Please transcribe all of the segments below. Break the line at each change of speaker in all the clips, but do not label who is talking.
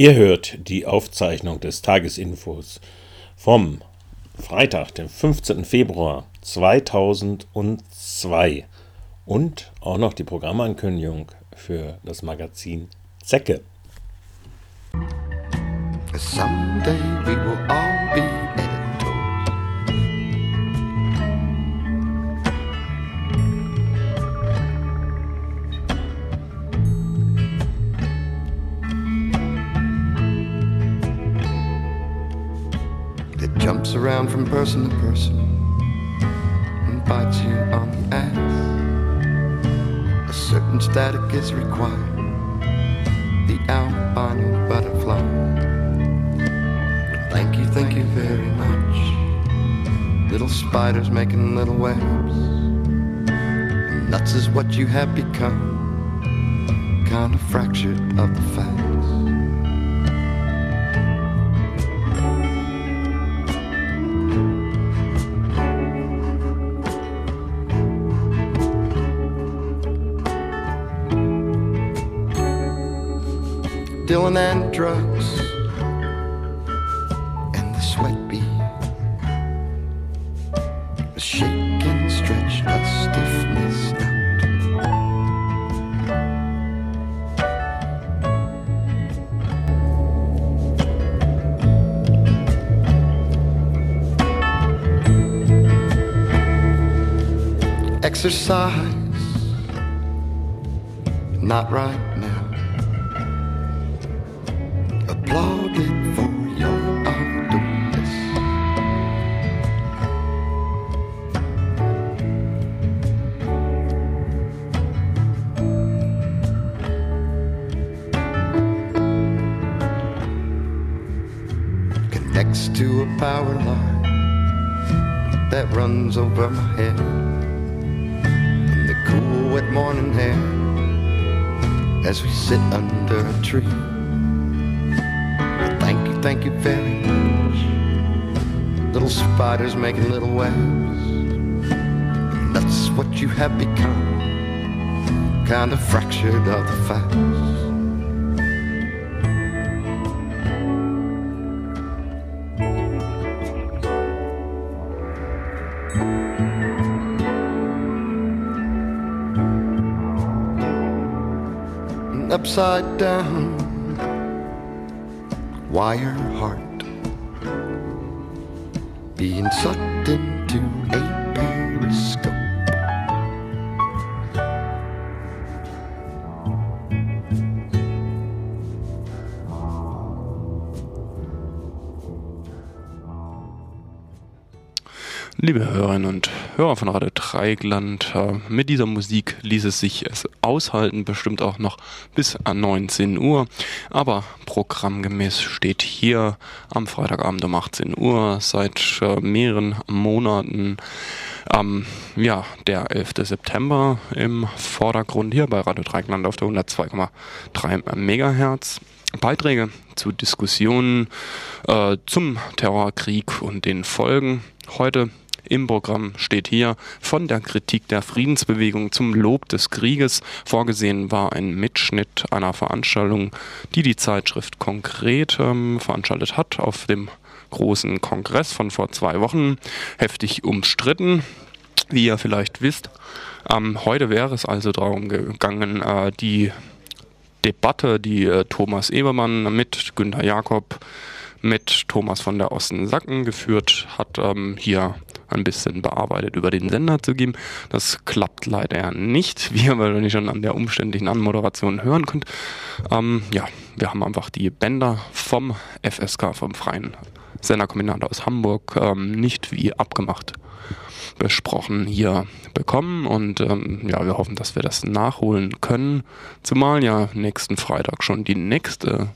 Ihr hört die Aufzeichnung des Tagesinfos vom Freitag, dem 15. Februar 2002 und auch noch die Programmankündigung für das Magazin Zecke. Someday we will all
jumps around from person to person and bites you on the ass. A certain static is required, the albino butterfly. Thank you, thank you very much. Little spiders making little webs. Nuts is what you have become, kind of fractured of the facts. Dylan and drugs and the sweat bee. A shaking, and stretch, a stiffness out. Exercise, not right runs over my head in the cool, wet morning air as we sit under a tree. Well, thank you, thank you very much. Little spiders making little webs. That's what you have become, kind of fractured of the facts. Upside down wire heart being sucked into a periscope.
Liebe Hörerinnen und Hörer von Radio Dreigland, äh, mit dieser Musik ließ es sich aushalten, bestimmt auch noch bis an 19 Uhr. Aber programmgemäß steht hier am Freitagabend um 18 Uhr seit äh, mehreren Monaten ähm, ja, der 11. September im Vordergrund hier bei Radio Dreigland auf der 102,3 Megahertz. Beiträge zu Diskussionen äh, zum Terrorkrieg und den Folgen. Heute im Programm steht hier von der Kritik der Friedensbewegung zum Lob des Krieges. Vorgesehen war ein Mitschnitt einer Veranstaltung, die die Zeitschrift konkret ähm, veranstaltet hat auf dem großen Kongress von vor zwei Wochen. Heftig umstritten, wie ihr vielleicht wisst. Ähm, heute wäre es also darum gegangen, äh, die Debatte, die äh, Thomas Ebermann mit Günter Jakob mit Thomas von der Osten-Sacken geführt hat, ähm, hier ein bisschen bearbeitet über den Sender zu geben. Das klappt leider nicht, wie ihr wahrscheinlich schon an der umständlichen Anmoderation hören könnt. Ähm, ja, wir haben einfach die Bänder vom FSK, vom Freien Senderkombinat aus Hamburg, ähm, nicht wie abgemacht besprochen hier bekommen und ähm, ja, wir hoffen, dass wir das nachholen können, zumal ja nächsten Freitag schon die nächste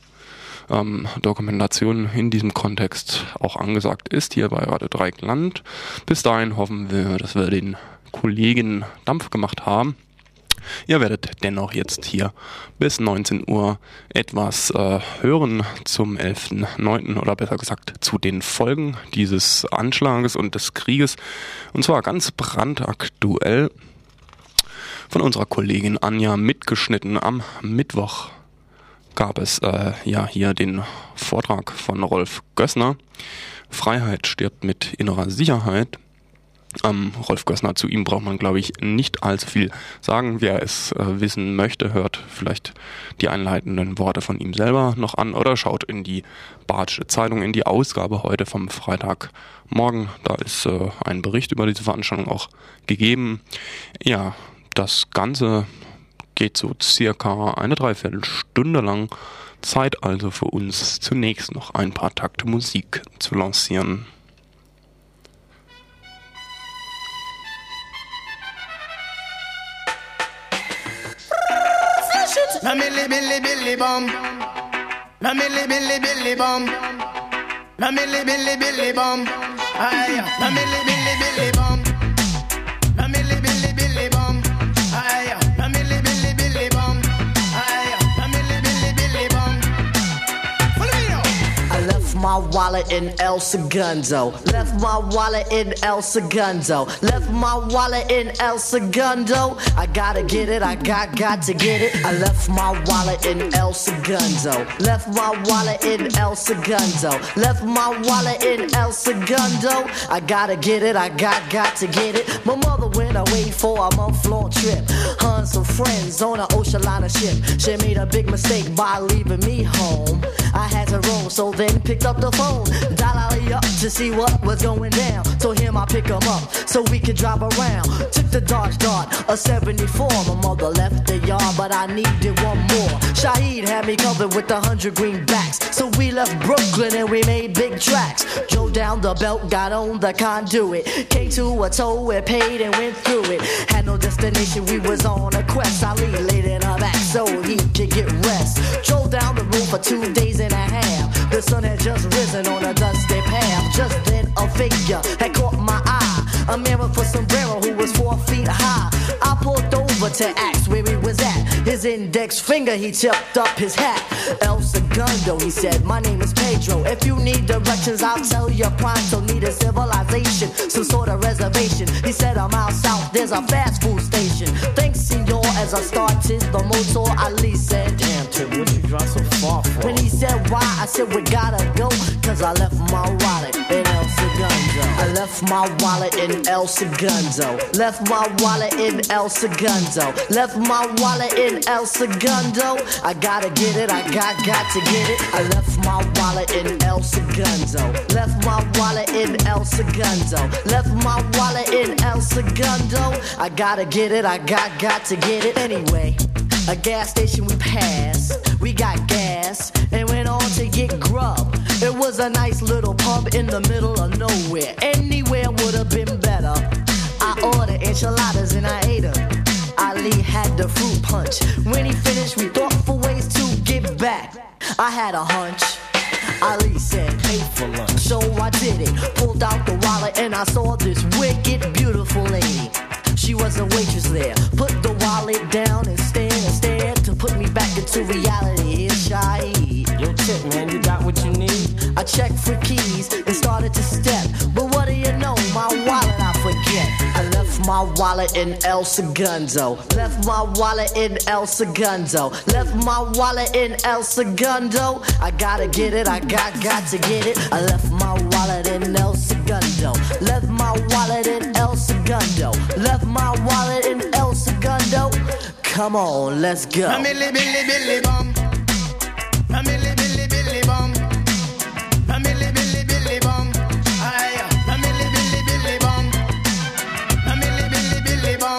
ähm, Dokumentation in diesem Kontext auch angesagt ist, hier bei Radio Dreieckland. Bis dahin hoffen wir, dass wir den Kollegen Dampf gemacht haben. Ihr werdet dennoch jetzt hier bis 19 Uhr etwas äh, hören zum 11.9. oder besser gesagt zu den Folgen dieses Anschlages und des Krieges. Und zwar ganz brandaktuell von unserer Kollegin Anja mitgeschnitten am Mittwoch gab es äh, ja hier den Vortrag von Rolf Gössner. Freiheit stirbt mit innerer Sicherheit. Ähm, Rolf Gössner, zu ihm braucht man, glaube ich, nicht allzu viel sagen. Wer es äh, wissen möchte, hört vielleicht die einleitenden Worte von ihm selber noch an oder schaut in die Badische Zeitung, in die Ausgabe heute vom Freitagmorgen. Da ist äh, ein Bericht über diese Veranstaltung auch gegeben. Ja, das Ganze geht so circa eine Dreiviertelstunde lang. Zeit also für uns zunächst noch ein paar Takte Musik zu lancieren.
Milli
my wallet in El Segundo. Left my wallet in El Segundo. Left my wallet in El Segundo. Gotta get it, I got got to get it. I left my wallet in El Segundo. Left my wallet in El Segundo. Left my wallet in El Segundo. I gotta get it, I got got to get it. My mother went away for a month long trip. Her some friends on an ocean liner ship. She made a big mistake by leaving me home. I had to roam, so then picked up the phone. Dial up to see what was going down. Told him I pick him up so we could drive around. Took the Dodge Dart, a 74. My mother left the yard, but I needed one more. Shaheed had me covered with a hundred greenbacks. So we left Brooklyn and we made big tracks. Drove down the belt, got on the conduit. Came to a toll, it paid and went through it. Had no destination, we was on a quest. Ali laid in her back so he could get rest. Drove down the road for two days and a half. The sun had just risen on a dusty path. Just then a figure had caught my. A with a sombrero who was four feet high. I pulled over to ask where he was at. His index finger, he tipped up his hat. El Segundo, he said, My name is Pedro. If you need directions, I'll tell you pronto. Need a civilization, some sort of reservation. He said, I'm out south, there's a fast food station. Thanks, senor, as I started the motor, Ali said, Damn, Tim, what you drive so far for? When he said why, I said, We gotta go, cause I left my left my wallet in El Segundo. Left my wallet in El Segundo. Left my wallet in El Segundo. I gotta get it, I got got to get it. I left my wallet in El Segundo. Left my wallet in El Segundo. Left my wallet in El Segundo. I gotta get it, I got got to get it anyway. A gas station we passed, we got gas and went on to get grub. It was a nice little pub in the middle of nowhere. Anywhere would have been better. I ordered enchiladas and I ate them. Ali had the fruit punch. When he finished, we thought for ways to get back. I had a hunch. Ali said, pay for lunch. So I did it. Pulled out the wallet and I saw this wicked, beautiful lady. She was a waitress there. Put the wallet down and stared and stared to put me back into reality. Here's Shaheed.
Yo, Tip, man, you got what you need?
I checked for keys and started to step. But what do you know? My wallet I forget. I left my wallet in El Segundo. Left my wallet in El Segundo. Left my wallet in El Segundo. I gotta get it, I got got to get it. I left my wallet in El Segundo. Left my wallet in El Segundo. Left my wallet in El Segundo. Come on, let's go.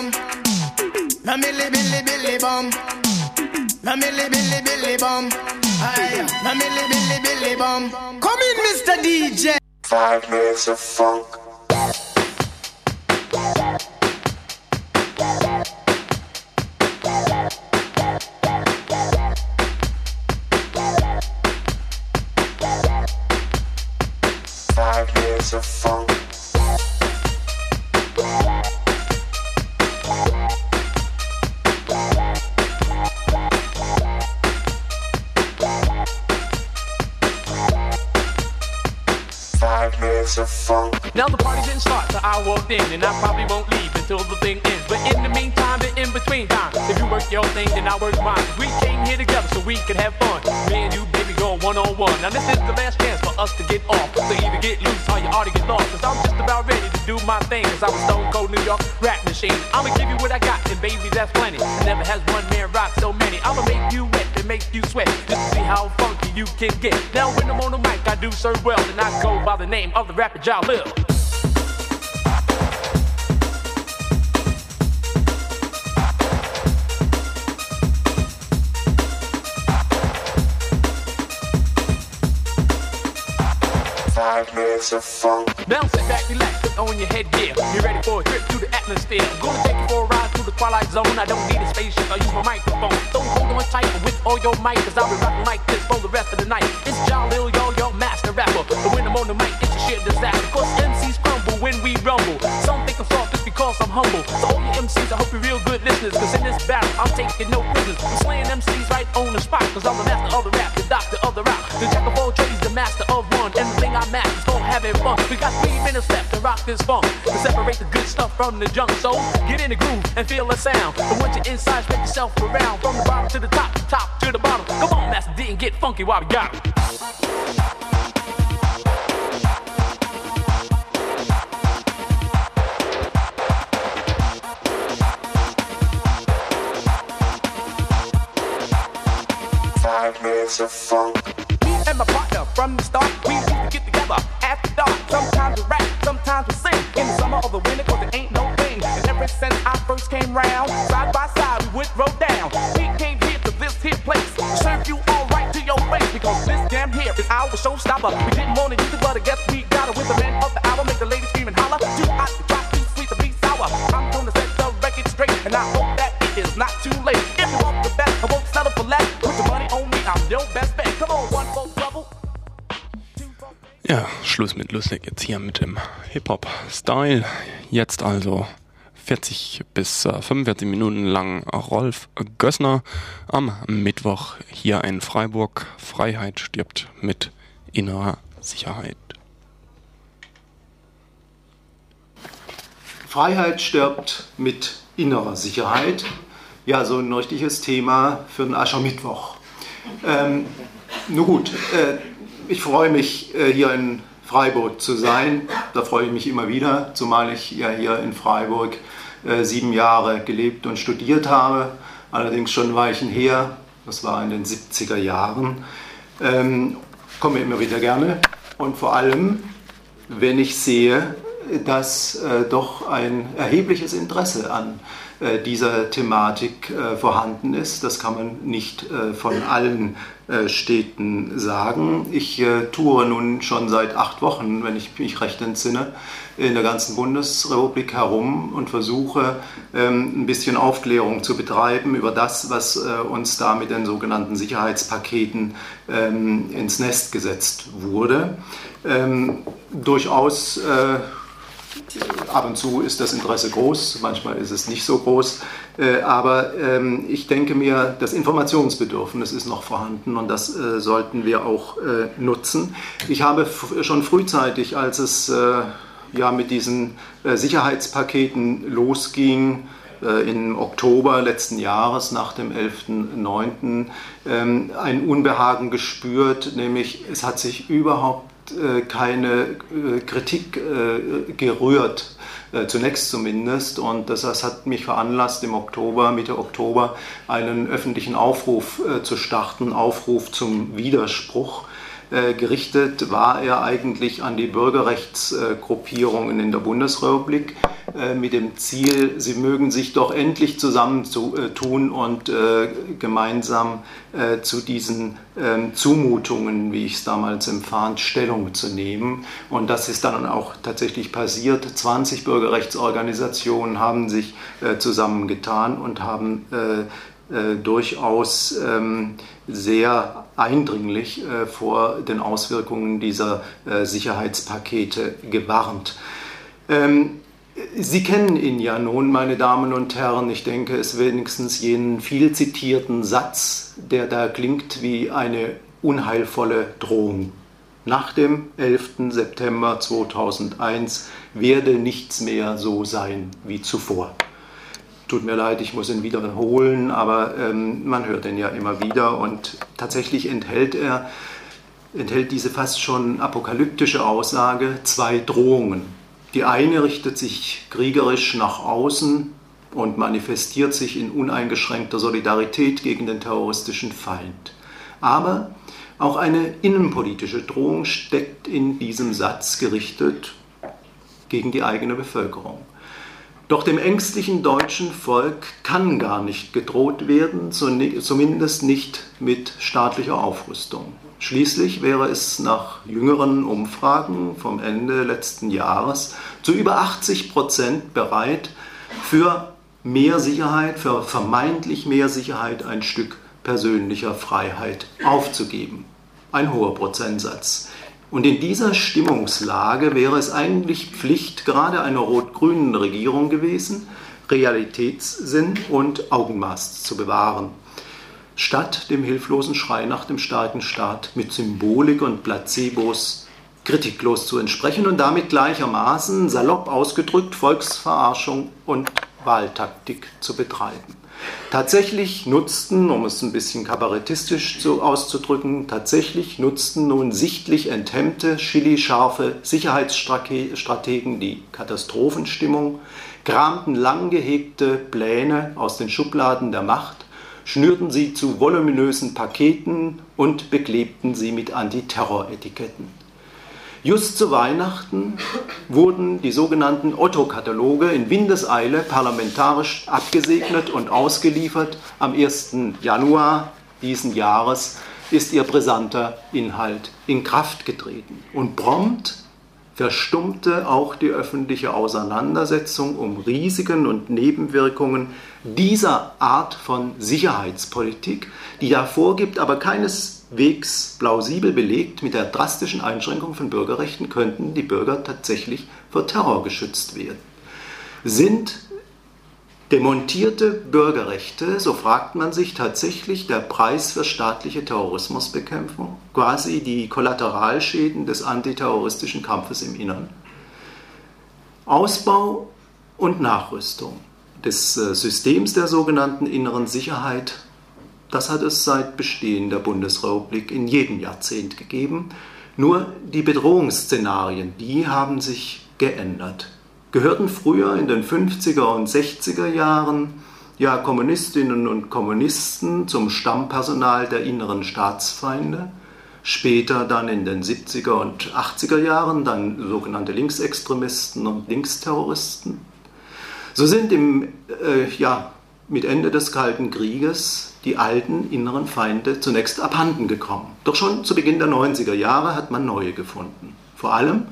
Billi bom. Na milli billi billi bom. Na milli billi billi bom. Ay, na milli billi billi bom. Come in, Mr. DJ.
Five minutes of funk.
In, and I probably won't leave until the thing ends. But in the meantime, and in between time, if you work your thing, then I work mine. We came here together, so we can have fun. Me and you, baby, go one on one. Now this is the last chance for us to get off. So either get loose or you ought to get lost. Cause I'm just about ready to do my thing. Cause I'm a stone cold New York rap machine. I'ma give you what I got, and baby, that's plenty. Never has one man rock so many. I'ma make you wet and make you sweat. Just to see how funky you can get. Now when I'm on the mic, I do serve well. And I go by the name of the rapper Jalil.
Minutes of funk.
Now sit back, relax, put on your headgear. You ready for a trip through the atmosphere? I'm gonna take you for a ride through the twilight zone. I don't need a spaceship, I use my microphone. Don't hold on tight with all your might, cause I'll be rocking like this for the rest of the night. It's John Lil, yo, your master rapper. But when I'm on the mic, it's a shit disaster. Cause MCs crumble when we rumble. Some think I'm soft just because I'm humble. So all you MCs, I hope you're real good listeners. Cause in this battle, I'm taking no prisoners. I'm slaying MCs right on the spot. Cause I'm the master of the rap, having fun. We got three minutes left to rock this funk. To separate the good stuff from the junk. So get in the groove and feel the sound. And once you're inside, spread yourself around. From the bottom to the top, top to the bottom. Come on, Master D, and get funky while we got 'em.
Five minutes of funk.
Me and my partner from the start,
lustig jetzt hier mit dem Hip-Hop-Style. Jetzt also 40 bis äh, 45 Minuten lang Rolf Gössner am Mittwoch hier in Freiburg. Freiheit stirbt mit innerer Sicherheit.
Freiheit stirbt mit innerer Sicherheit. Ja, so ein richtiges Thema für einen Aschermittwoch. Ähm, nun gut, äh, ich freue mich, äh, hier in Freiburg zu sein. Da freue ich mich immer wieder, zumal ich ja hier in Freiburg äh, sieben Jahre gelebt und studiert habe. Allerdings schon ein Weilchen her, das war in den 70er Jahren. Ähm, komme immer wieder gerne und vor allem, wenn ich sehe, dass äh, doch ein erhebliches Interesse an äh, dieser Thematik äh, vorhanden ist. Das kann man nicht äh, von allen Städten sagen. Ich äh, toure nun schon seit acht Wochen, wenn ich mich recht entsinne, in der ganzen Bundesrepublik herum und versuche ähm, ein bisschen Aufklärung zu betreiben über das, was äh, uns da mit den sogenannten Sicherheitspaketen ähm, ins Nest gesetzt wurde. Ähm, durchaus äh, ab und zu ist das Interesse groß, manchmal ist es nicht so groß. Äh, aber ähm, ich denke mir, das Informationsbedürfnis ist noch vorhanden und das äh, sollten wir auch äh, nutzen. Ich habe schon frühzeitig, als es ja mit diesen Sicherheitspaketen losging, im Oktober letzten Jahres nach dem 11.09. Ähm, ein Unbehagen gespürt, nämlich es hat sich überhaupt keine Kritik gerührt, zunächst zumindest. Und das, das hat mich veranlasst, im Oktober, Mitte Oktober, einen öffentlichen Aufruf äh, zu starten, Aufruf zum Widerspruch. Äh, gerichtet war er eigentlich an die Bürgerrechtsgruppierungen in der Bundesrepublik äh, mit dem Ziel, sie mögen sich doch endlich zusammentun und äh, gemeinsam äh, zu diesen ähm, Zumutungen, wie ich es damals empfand, Stellung zu nehmen. Und das ist dann auch tatsächlich passiert. 20 Bürgerrechtsorganisationen haben sich äh, zusammengetan und haben äh, äh, durchaus ähm, sehr eindringlich äh, vor den Auswirkungen dieser äh, Sicherheitspakete gewarnt. Ähm, Sie kennen ihn ja nun, meine Damen und Herren. Ich denke, es wenigstens jenen viel zitierten Satz, der da klingt wie eine unheilvolle Drohung. Nach dem 11. September 2001 werde nichts mehr so sein wie zuvor. Tut mir leid, ich muss ihn wiederholen, aber ähm, man hört ihn ja immer wieder und tatsächlich enthält er, enthält diese fast schon apokalyptische Aussage zwei Drohungen. Die eine richtet sich kriegerisch nach außen und manifestiert sich in uneingeschränkter Solidarität gegen den terroristischen Feind. Aber auch eine innenpolitische Drohung steckt in diesem Satz gerichtet gegen die eigene Bevölkerung. Doch dem ängstlichen deutschen Volk kann gar nicht gedroht werden, zumindest nicht mit staatlicher Aufrüstung. Schließlich wäre es nach jüngeren Umfragen vom Ende letzten Jahres zu über 80 Prozent bereit, für mehr Sicherheit, für vermeintlich mehr Sicherheit ein Stück persönlicher Freiheit aufzugeben. Ein hoher Prozentsatz. Und in dieser Stimmungslage wäre es eigentlich Pflicht gerade einer rot-grünen Regierung gewesen, Realitätssinn und Augenmaß zu bewahren. Statt dem hilflosen Schrei nach dem starken Staat mit Symbolik und Placebos kritiklos zu entsprechen und damit gleichermaßen, salopp ausgedrückt, Volksverarschung und Wahltaktik zu betreiben. Tatsächlich nutzten, um es ein bisschen kabarettistisch zu, auszudrücken, tatsächlich nutzten nun sichtlich enthemmte, chili-scharfe Sicherheitsstrategen die Katastrophenstimmung, kramten lang gehegte Pläne aus den Schubladen der Macht, schnürten sie zu voluminösen Paketen und beklebten sie mit Antiterror-Etiketten. Just zu Weihnachten wurden die sogenannten Otto-Kataloge in Windeseile parlamentarisch abgesegnet und ausgeliefert. Am 1. Januar diesen Jahres ist ihr brisanter Inhalt in Kraft getreten. Und prompt verstummte auch die öffentliche Auseinandersetzung um Risiken und Nebenwirkungen dieser Art von Sicherheitspolitik, die da vorgibt, aber keineswegs plausibel belegt, mit der drastischen Einschränkung von Bürgerrechten könnten die Bürger tatsächlich vor Terror geschützt werden. Sind Demontierte Bürgerrechte, so fragt man sich tatsächlich der Preis für staatliche Terrorismusbekämpfung, quasi die Kollateralschäden des antiterroristischen Kampfes im Innern. Ausbau und Nachrüstung des äh, Systems der sogenannten inneren Sicherheit, das hat es seit Bestehen der Bundesrepublik in jedem Jahrzehnt gegeben. Nur die Bedrohungsszenarien, die haben sich geändert gehörten früher in den 50er und 60er Jahren ja Kommunistinnen und Kommunisten zum Stammpersonal der inneren Staatsfeinde, später dann in den 70er und 80er Jahren dann sogenannte Linksextremisten und Linksterroristen. So sind im, äh, ja, mit Ende des Kalten Krieges die alten inneren Feinde zunächst abhanden gekommen. Doch schon zu Beginn der 90er Jahre hat man neue gefunden. Vor allem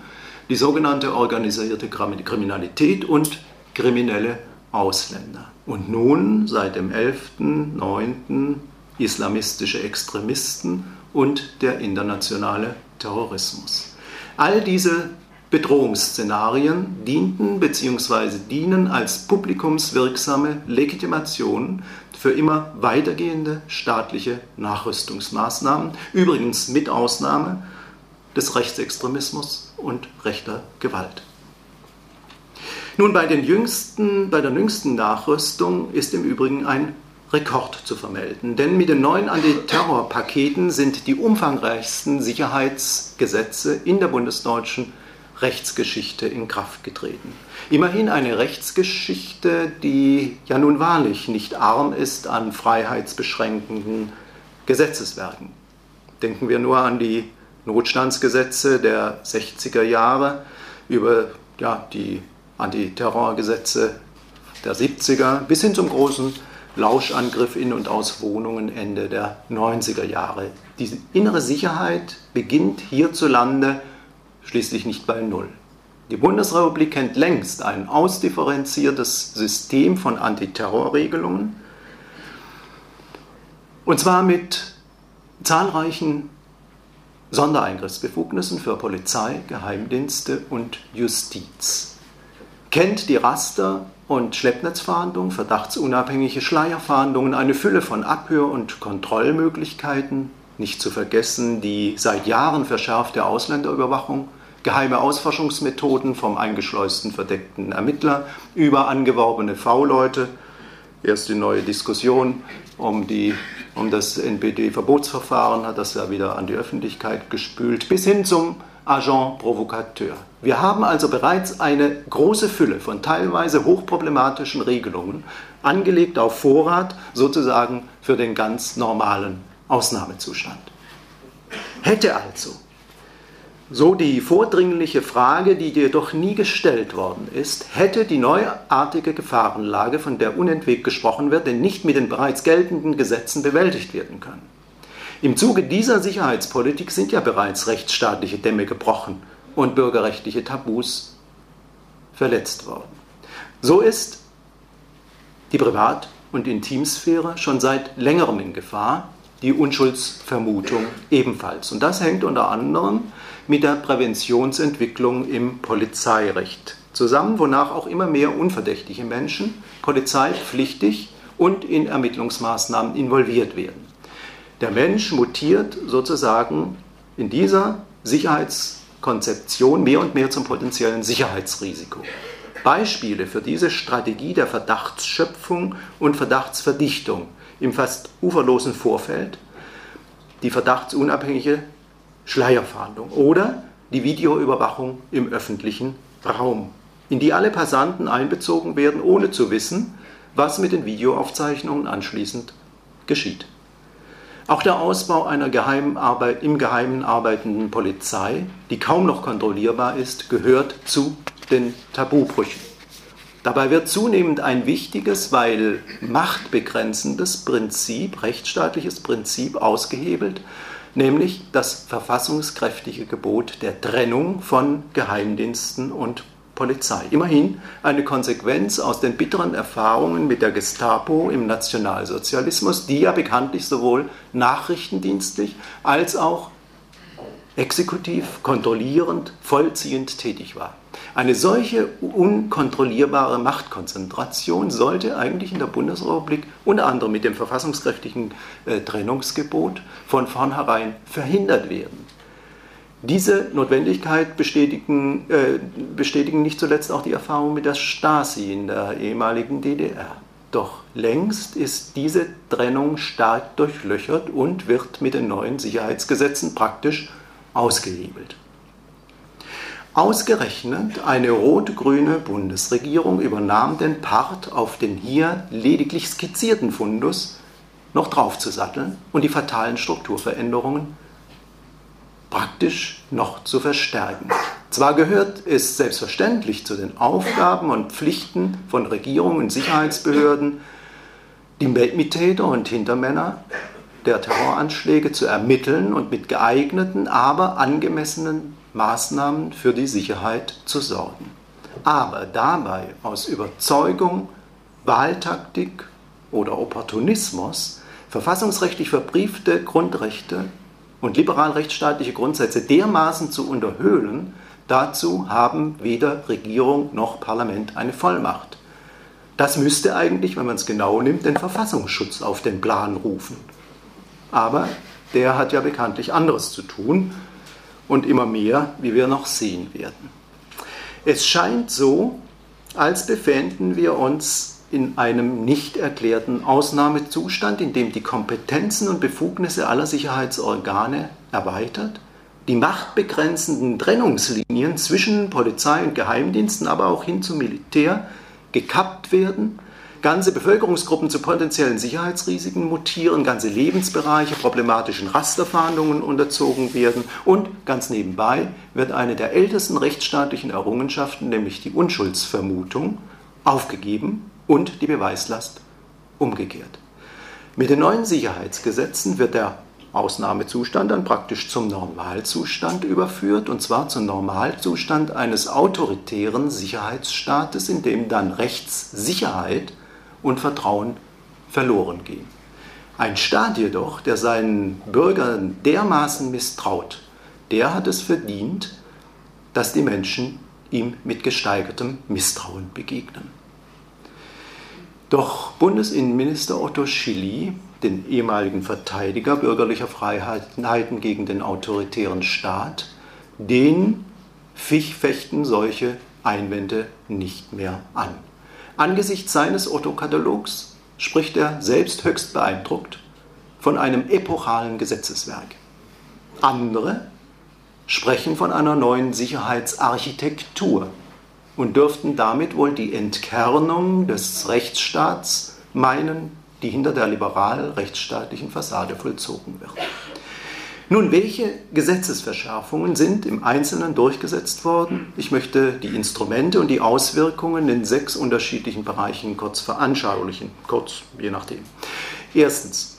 die sogenannte organisierte Kriminalität und kriminelle Ausländer. Und nun seit dem 11.9. islamistische Extremisten und der internationale Terrorismus. All diese Bedrohungsszenarien dienten bzw. dienen als publikumswirksame Legitimation für immer weitergehende staatliche Nachrüstungsmaßnahmen, übrigens mit Ausnahme des Rechtsextremismus und rechter Gewalt. Nun, bei, den jüngsten, bei der jüngsten Nachrüstung ist im Übrigen ein Rekord zu vermelden, denn mit den neuen Antiterrorpaketen sind die umfangreichsten Sicherheitsgesetze in der bundesdeutschen Rechtsgeschichte in Kraft getreten. Immerhin eine Rechtsgeschichte, die ja nun wahrlich nicht arm ist an freiheitsbeschränkenden Gesetzeswerken. Denken wir nur an die Notstandsgesetze der 60er Jahre über ja, die Antiterrorgesetze der 70er bis hin zum großen Lauschangriff in und aus Wohnungen Ende der 90er Jahre. Die innere Sicherheit beginnt hierzulande schließlich nicht bei Null. Die Bundesrepublik kennt längst ein ausdifferenziertes System von Antiterrorregelungen, und zwar mit zahlreichen Sondereingriffsbefugnissen für Polizei, Geheimdienste und Justiz. Kennt die Raster- und Schleppnetzfahndung, verdachtsunabhängige Schleierfahndungen, eine Fülle von Abhör- und Kontrollmöglichkeiten, nicht zu vergessen die seit Jahren verschärfte Ausländerüberwachung, geheime Ausforschungsmethoden vom eingeschleusten verdeckten Ermittler über angeworbene V-Leute erst die neue Diskussion um, die, um das NPD-Verbotsverfahren hat das ja wieder an die Öffentlichkeit gespült, bis hin zum Agent Provocateur. Wir haben also bereits eine große Fülle von teilweise hochproblematischen Regelungen angelegt auf Vorrat, sozusagen für den ganz normalen Ausnahmezustand. Hätte also so die vordringliche Frage, die dir doch nie gestellt worden ist, hätte die neuartige Gefahrenlage, von der unentwegt gesprochen wird, denn nicht mit den bereits geltenden Gesetzen bewältigt werden können. Im Zuge dieser Sicherheitspolitik sind ja bereits rechtsstaatliche Dämme gebrochen und bürgerrechtliche Tabus verletzt worden. So ist die Privat- und Intimsphäre schon seit längerem in Gefahr, die Unschuldsvermutung ebenfalls. Und das hängt unter anderem mit der Präventionsentwicklung im Polizeirecht zusammen, wonach auch immer mehr unverdächtige Menschen polizeipflichtig und in Ermittlungsmaßnahmen involviert werden. Der Mensch mutiert sozusagen in dieser Sicherheitskonzeption mehr und mehr zum potenziellen Sicherheitsrisiko. Beispiele für diese Strategie der Verdachtsschöpfung und Verdachtsverdichtung im fast uferlosen Vorfeld, die verdachtsunabhängige Schleierfahndung oder die Videoüberwachung im öffentlichen Raum, in die alle Passanten einbezogen werden, ohne zu wissen, was mit den Videoaufzeichnungen anschließend geschieht. Auch der Ausbau einer geheimen Arbeit, im Geheimen arbeitenden Polizei, die kaum noch kontrollierbar ist, gehört zu den Tabubrüchen. Dabei wird zunehmend ein wichtiges, weil machtbegrenzendes Prinzip, rechtsstaatliches Prinzip ausgehebelt, nämlich das verfassungskräftige Gebot der Trennung von Geheimdiensten und Polizei. Immerhin eine Konsequenz aus den bitteren Erfahrungen mit der Gestapo im Nationalsozialismus, die ja bekanntlich sowohl nachrichtendienstlich als auch exekutiv, kontrollierend, vollziehend tätig war. Eine solche unkontrollierbare Machtkonzentration sollte eigentlich in der Bundesrepublik unter anderem mit dem verfassungskräftigen äh, Trennungsgebot von vornherein verhindert werden. Diese Notwendigkeit bestätigen, äh, bestätigen nicht zuletzt auch die Erfahrungen mit der Stasi in der ehemaligen DDR. Doch längst ist diese Trennung stark durchlöchert und wird mit den neuen Sicherheitsgesetzen praktisch ausgehebelt. Ausgerechnet eine rot-grüne Bundesregierung übernahm den Part, auf den hier lediglich skizzierten Fundus noch draufzusatteln und die fatalen Strukturveränderungen praktisch noch zu verstärken. Zwar gehört es selbstverständlich zu den Aufgaben und Pflichten von Regierungen und Sicherheitsbehörden, die Mittäter und Hintermänner der Terroranschläge zu ermitteln und mit geeigneten, aber angemessenen Maßnahmen für die Sicherheit zu sorgen. Aber dabei aus Überzeugung, Wahltaktik oder Opportunismus verfassungsrechtlich verbriefte Grundrechte und liberal-rechtsstaatliche Grundsätze dermaßen zu unterhöhlen, dazu haben weder Regierung noch Parlament eine Vollmacht. Das müsste eigentlich, wenn man es genau nimmt, den Verfassungsschutz auf den Plan rufen. Aber der hat ja bekanntlich anderes zu tun und immer mehr, wie wir noch sehen werden. Es scheint so, als befänden wir uns in einem nicht erklärten Ausnahmezustand, in dem die Kompetenzen und Befugnisse aller Sicherheitsorgane erweitert, die machtbegrenzenden Trennungslinien zwischen Polizei und Geheimdiensten, aber auch hin zum Militär gekappt werden ganze Bevölkerungsgruppen zu potenziellen Sicherheitsrisiken mutieren, ganze Lebensbereiche problematischen Rasterfahndungen unterzogen werden und ganz nebenbei wird eine der ältesten rechtsstaatlichen Errungenschaften, nämlich die Unschuldsvermutung, aufgegeben und die Beweislast umgekehrt. Mit den neuen Sicherheitsgesetzen wird der Ausnahmezustand dann praktisch zum Normalzustand überführt, und zwar zum Normalzustand eines autoritären Sicherheitsstaates, in dem dann Rechtssicherheit und Vertrauen verloren gehen. Ein Staat jedoch, der seinen Bürgern dermaßen misstraut, der hat es verdient, dass die Menschen ihm mit gesteigertem Misstrauen begegnen. Doch Bundesinnenminister Otto Schilly, den ehemaligen Verteidiger bürgerlicher Freiheiten gegen den autoritären Staat, den fechten solche Einwände nicht mehr an. Angesichts seines Otto-Katalogs spricht er selbst höchst beeindruckt von einem epochalen Gesetzeswerk. Andere sprechen von einer neuen Sicherheitsarchitektur und dürften damit wohl die Entkernung des Rechtsstaats meinen, die hinter der liberal-rechtsstaatlichen Fassade vollzogen wird. Nun, welche Gesetzesverschärfungen sind im Einzelnen durchgesetzt worden? Ich möchte die Instrumente und die Auswirkungen in sechs unterschiedlichen Bereichen kurz veranschaulichen, kurz je nachdem. Erstens,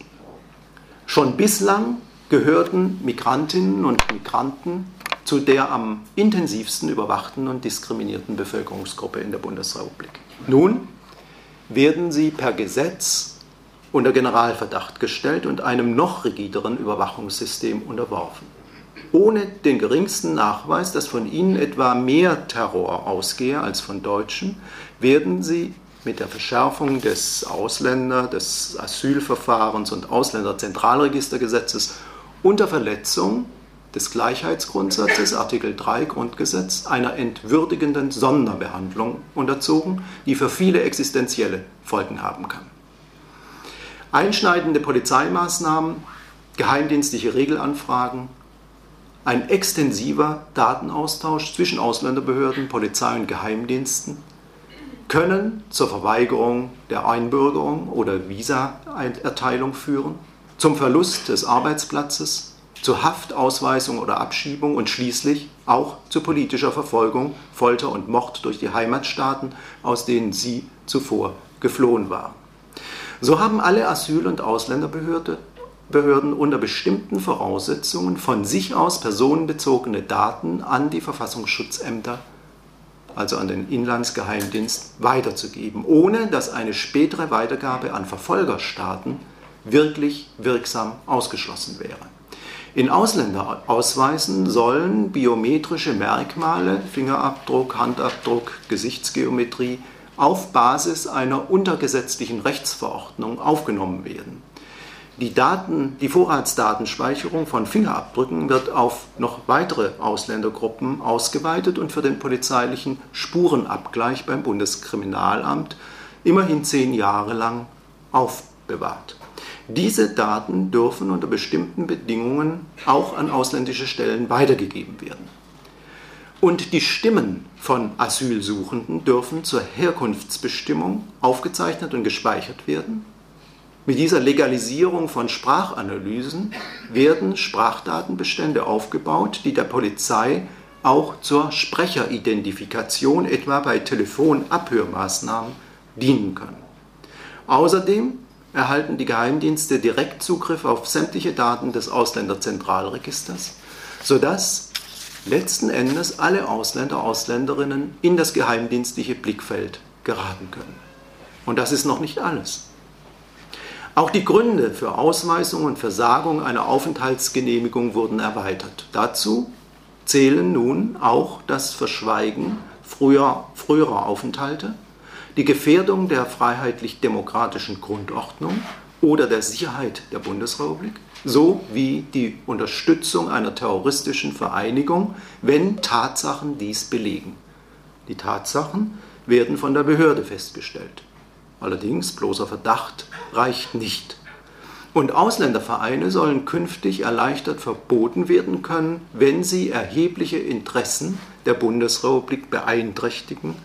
schon bislang gehörten Migrantinnen und Migranten zu der am intensivsten überwachten und diskriminierten Bevölkerungsgruppe in der Bundesrepublik. Nun werden sie per Gesetz unter Generalverdacht gestellt und einem noch rigideren Überwachungssystem unterworfen. Ohne den geringsten Nachweis, dass von ihnen etwa mehr Terror ausgehe als von Deutschen, werden sie mit der Verschärfung des Ausländer, des Asylverfahrens und Ausländerzentralregistergesetzes unter Verletzung des Gleichheitsgrundsatzes, Artikel 3 Grundgesetz, einer entwürdigenden Sonderbehandlung unterzogen, die für viele existenzielle Folgen haben kann. Einschneidende Polizeimaßnahmen, geheimdienstliche Regelanfragen, ein extensiver Datenaustausch zwischen Ausländerbehörden, Polizei und Geheimdiensten können zur Verweigerung der Einbürgerung oder Visaerteilung führen, zum Verlust des Arbeitsplatzes, zur Haftausweisung oder Abschiebung und schließlich auch zu politischer Verfolgung, Folter und Mord durch die Heimatstaaten, aus denen sie zuvor geflohen waren. So haben alle Asyl- und Ausländerbehörden Behörden unter bestimmten Voraussetzungen von sich aus personenbezogene Daten an die Verfassungsschutzämter, also an den Inlandsgeheimdienst, weiterzugeben, ohne dass eine spätere Weitergabe an Verfolgerstaaten wirklich wirksam ausgeschlossen wäre. In Ausländerausweisen sollen biometrische Merkmale, Fingerabdruck, Handabdruck, Gesichtsgeometrie auf Basis einer untergesetzlichen Rechtsverordnung aufgenommen werden. Die, Daten, die Vorratsdatenspeicherung von Fingerabdrücken wird auf noch weitere Ausländergruppen ausgeweitet und für den polizeilichen Spurenabgleich beim Bundeskriminalamt immerhin zehn Jahre lang aufbewahrt. Diese Daten dürfen unter bestimmten Bedingungen auch an ausländische Stellen weitergegeben werden. Und die Stimmen von Asylsuchenden dürfen zur Herkunftsbestimmung aufgezeichnet und gespeichert werden. Mit dieser Legalisierung von Sprachanalysen werden Sprachdatenbestände aufgebaut, die der Polizei auch zur Sprecheridentifikation, etwa bei Telefonabhörmaßnahmen, dienen können. Außerdem erhalten die Geheimdienste Direktzugriff auf sämtliche Daten des Ausländerzentralregisters, sodass letzten Endes alle Ausländer, Ausländerinnen in das geheimdienstliche Blickfeld geraten können. Und das ist noch nicht alles. Auch die Gründe für Ausweisung und Versagung einer Aufenthaltsgenehmigung wurden erweitert. Dazu zählen nun auch das Verschweigen früher, früherer Aufenthalte, die Gefährdung der freiheitlich-demokratischen Grundordnung oder der Sicherheit der Bundesrepublik sowie die Unterstützung einer terroristischen Vereinigung, wenn Tatsachen dies belegen. Die Tatsachen werden von der Behörde festgestellt. Allerdings bloßer Verdacht reicht nicht. Und Ausländervereine sollen künftig erleichtert verboten werden können, wenn sie erhebliche Interessen der Bundesrepublik beeinträchtigen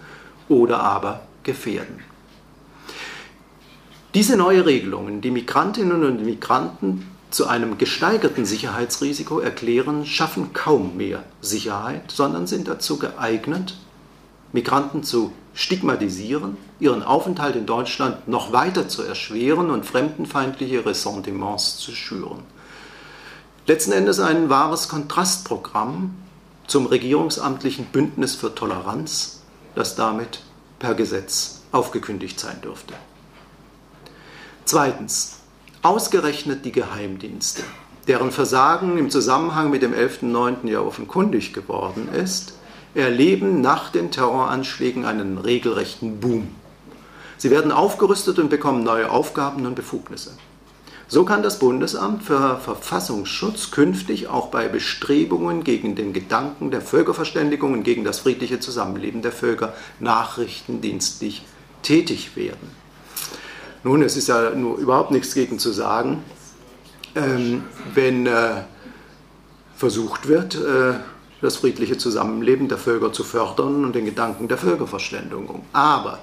oder aber gefährden. Diese neue Regelungen, die Migrantinnen und Migranten zu einem gesteigerten Sicherheitsrisiko erklären, schaffen kaum mehr Sicherheit, sondern sind dazu geeignet, Migranten zu stigmatisieren, ihren Aufenthalt in Deutschland noch weiter zu erschweren und fremdenfeindliche Ressentiments zu schüren. Letzten Endes ein wahres Kontrastprogramm zum regierungsamtlichen Bündnis für Toleranz, das damit per Gesetz aufgekündigt sein dürfte. Zweitens, ausgerechnet die Geheimdienste, deren Versagen im Zusammenhang mit dem 11.09. ja offenkundig geworden ist, erleben nach den Terroranschlägen einen regelrechten Boom. Sie werden aufgerüstet und bekommen neue Aufgaben und Befugnisse. So kann das Bundesamt für Verfassungsschutz künftig auch bei Bestrebungen gegen den Gedanken der Völkerverständigung und gegen das friedliche Zusammenleben der Völker nachrichtendienstlich tätig werden. Nun, es ist ja nur überhaupt nichts gegen zu sagen, ähm, wenn äh, versucht wird, äh, das friedliche Zusammenleben der Völker zu fördern und den Gedanken der Völkerverständigung. Aber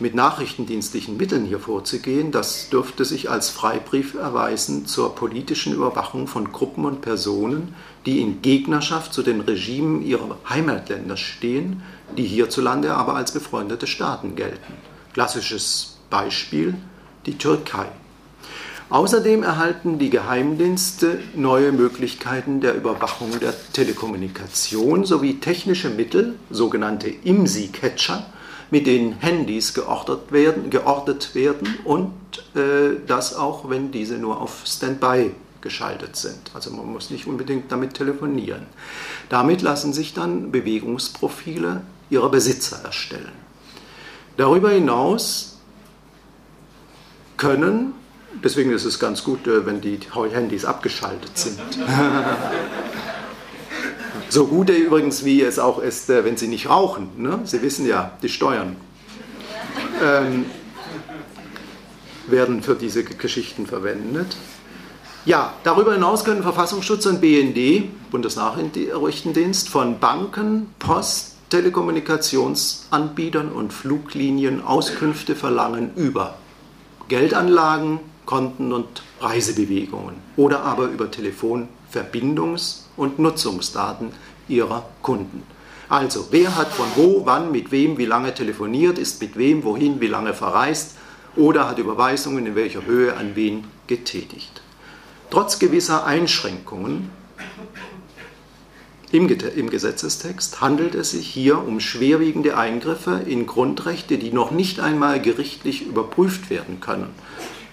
mit nachrichtendienstlichen Mitteln hier vorzugehen, das dürfte sich als Freibrief erweisen zur politischen Überwachung von Gruppen und Personen, die in Gegnerschaft zu den Regimen ihrer Heimatländer stehen, die hierzulande aber als befreundete Staaten gelten. Klassisches Beispiel die Türkei. Außerdem erhalten die Geheimdienste neue Möglichkeiten der Überwachung der Telekommunikation sowie technische Mittel, sogenannte IMSI-Catcher, mit denen Handys geortet werden, geortet werden und äh, das auch, wenn diese nur auf Standby geschaltet sind. Also man muss nicht unbedingt damit telefonieren. Damit lassen sich dann Bewegungsprofile ihrer Besitzer erstellen. Darüber hinaus können, deswegen ist es ganz gut, äh, wenn die Handys abgeschaltet sind. so gut übrigens, wie es auch ist, äh, wenn sie nicht rauchen. Ne? Sie wissen ja, die Steuern ähm, werden für diese Geschichten verwendet. Ja, darüber hinaus können Verfassungsschutz und BND, Bundesnachrichtendienst, von Banken, Post, Telekommunikationsanbietern und Fluglinien Auskünfte verlangen über Geldanlagen, Konten und Reisebewegungen oder aber über Telefonverbindungs- und Nutzungsdaten ihrer Kunden. Also, wer hat von wo, wann, mit wem, wie lange telefoniert, ist mit wem, wohin, wie lange verreist oder hat Überweisungen in welcher Höhe an wen getätigt. Trotz gewisser Einschränkungen im, im, Gesetzestext handelt es sich hier um schwerwiegende Eingriffe in Grundrechte, die noch nicht einmal gerichtlich überprüft werden können.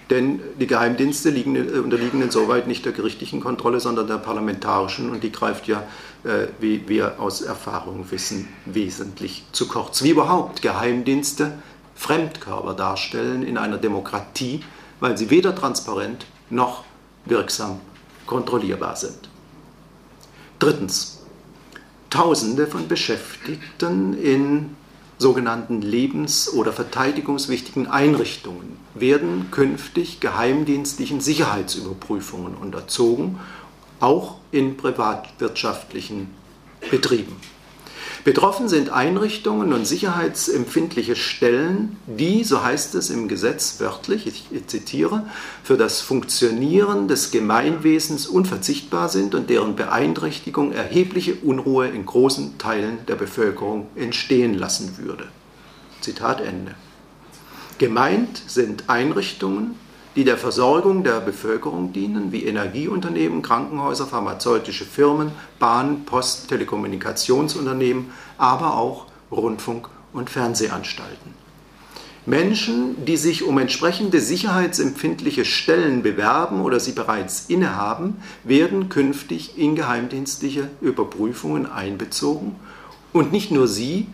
Denn die Geheimdienste liegen, äh, unterliegen insoweit nicht der gerichtlichen Kontrolle, sondern der parlamentarischen und die greift ja, äh, wie wir aus Erfahrung wissen, wesentlich zu kurz. Wie überhaupt Geheimdienste Fremdkörper darstellen in einer Demokratie, weil sie weder transparent noch wirksam kontrollierbar sind. Drittens, Tausende von Beschäftigten in sogenannten lebens- oder verteidigungswichtigen Einrichtungen werden künftig geheimdienstlichen Sicherheitsüberprüfungen unterzogen, auch in privatwirtschaftlichen Betrieben. Betroffen sind Einrichtungen und sicherheitsempfindliche Stellen, die, so heißt es im Gesetz wörtlich, ich zitiere, für das Funktionieren des Gemeinwesens unverzichtbar sind und deren Beeinträchtigung erhebliche Unruhe in großen Teilen der Bevölkerung entstehen lassen würde. Zitat Ende. Gemeint sind Einrichtungen, die der Versorgung der Bevölkerung dienen, wie Energieunternehmen, Krankenhäuser, pharmazeutische Firmen, Bahn, Post, Telekommunikationsunternehmen, aber auch Rundfunk- und Fernsehanstalten. Menschen, die sich um entsprechende sicherheitsempfindliche Stellen bewerben oder sie bereits innehaben, werden künftig in geheimdienstliche Überprüfungen einbezogen und nicht nur sie,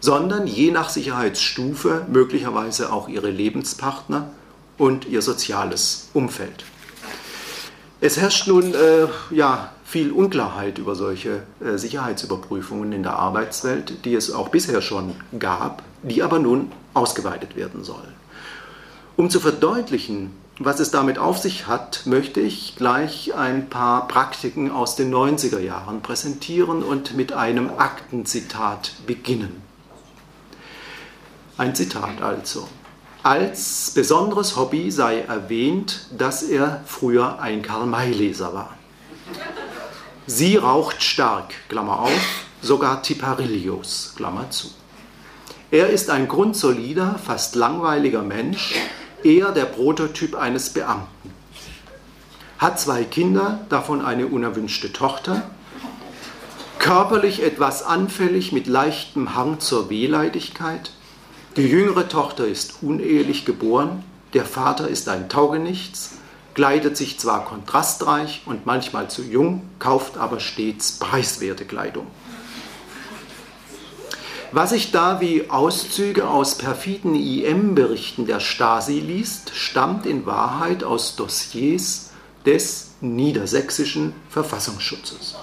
sondern je nach Sicherheitsstufe möglicherweise auch ihre Lebenspartner und ihr soziales Umfeld. Es herrscht nun äh, ja, viel Unklarheit über solche äh, Sicherheitsüberprüfungen in der Arbeitswelt, die es auch bisher schon gab, die aber nun ausgeweitet werden sollen. Um zu verdeutlichen, was es damit auf sich hat, möchte ich gleich ein paar Praktiken aus den 90er Jahren präsentieren und mit einem Aktenzitat beginnen. Ein Zitat also. Als besonderes Hobby sei erwähnt, dass er früher ein Karl-May-Leser war. Sie raucht stark, Klammer auf, sogar Tiparillos, Klammer zu. Er ist ein grundsolider, fast langweiliger Mensch, eher der Prototyp eines Beamten. Hat zwei Kinder, davon eine unerwünschte Tochter, körperlich etwas anfällig mit leichtem Hang zur Wehleidigkeit, die jüngere Tochter ist unehelich geboren, der Vater ist ein Taugenichts, kleidet sich zwar kontrastreich und manchmal zu jung, kauft aber stets preiswerte Kleidung. Was sich da wie Auszüge aus perfiden IM-Berichten der Stasi liest, stammt in Wahrheit aus Dossiers des niedersächsischen Verfassungsschutzes.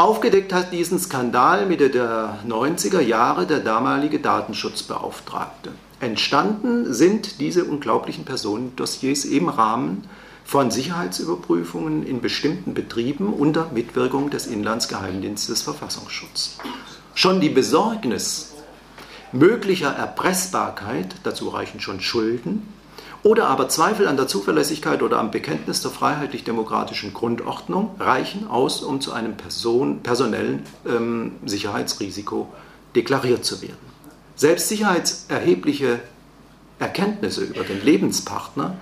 Aufgedeckt hat diesen Skandal Mitte der 90er Jahre der damalige Datenschutzbeauftragte. Entstanden sind diese unglaublichen Personendossiers im Rahmen von Sicherheitsüberprüfungen in bestimmten Betrieben unter Mitwirkung des Inlandsgeheimdienstes Verfassungsschutz. Schon die Besorgnis möglicher Erpressbarkeit, dazu reichen schon Schulden, oder aber Zweifel an der Zuverlässigkeit oder am Bekenntnis der freiheitlich-demokratischen Grundordnung reichen aus, um zu einem Person, personellen ähm, Sicherheitsrisiko deklariert zu werden. Selbst sicherheitserhebliche Erkenntnisse über den Lebenspartner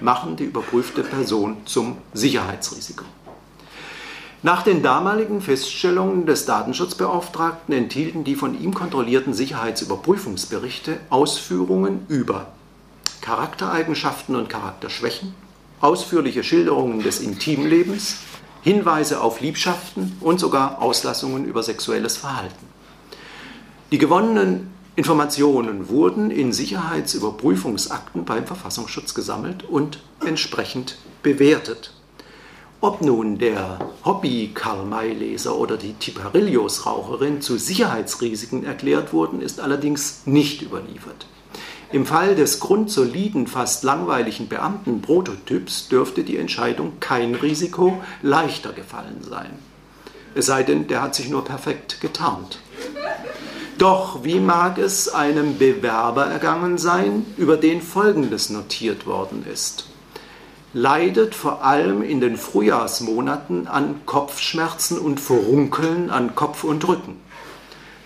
machen die überprüfte Person zum Sicherheitsrisiko. Nach den damaligen Feststellungen des Datenschutzbeauftragten enthielten die von ihm kontrollierten Sicherheitsüberprüfungsberichte Ausführungen über Charaktereigenschaften und Charakterschwächen, ausführliche Schilderungen des Intimlebens, Hinweise auf Liebschaften und sogar Auslassungen über sexuelles Verhalten. Die gewonnenen Informationen wurden in Sicherheitsüberprüfungsakten beim Verfassungsschutz gesammelt und entsprechend bewertet. Ob nun der Hobby-Karl-May-Leser oder die Tiparillos-Raucherin zu Sicherheitsrisiken erklärt wurden, ist allerdings nicht überliefert. Im Fall des grundsoliden, fast langweiligen Beamtenprototyps dürfte die Entscheidung kein Risiko leichter gefallen sein. Es sei denn, der hat sich nur perfekt getarnt. Doch wie mag es einem Bewerber ergangen sein, über den Folgendes notiert worden ist? Leidet vor allem in den Frühjahrsmonaten an Kopfschmerzen und Verunkeln an Kopf und Rücken.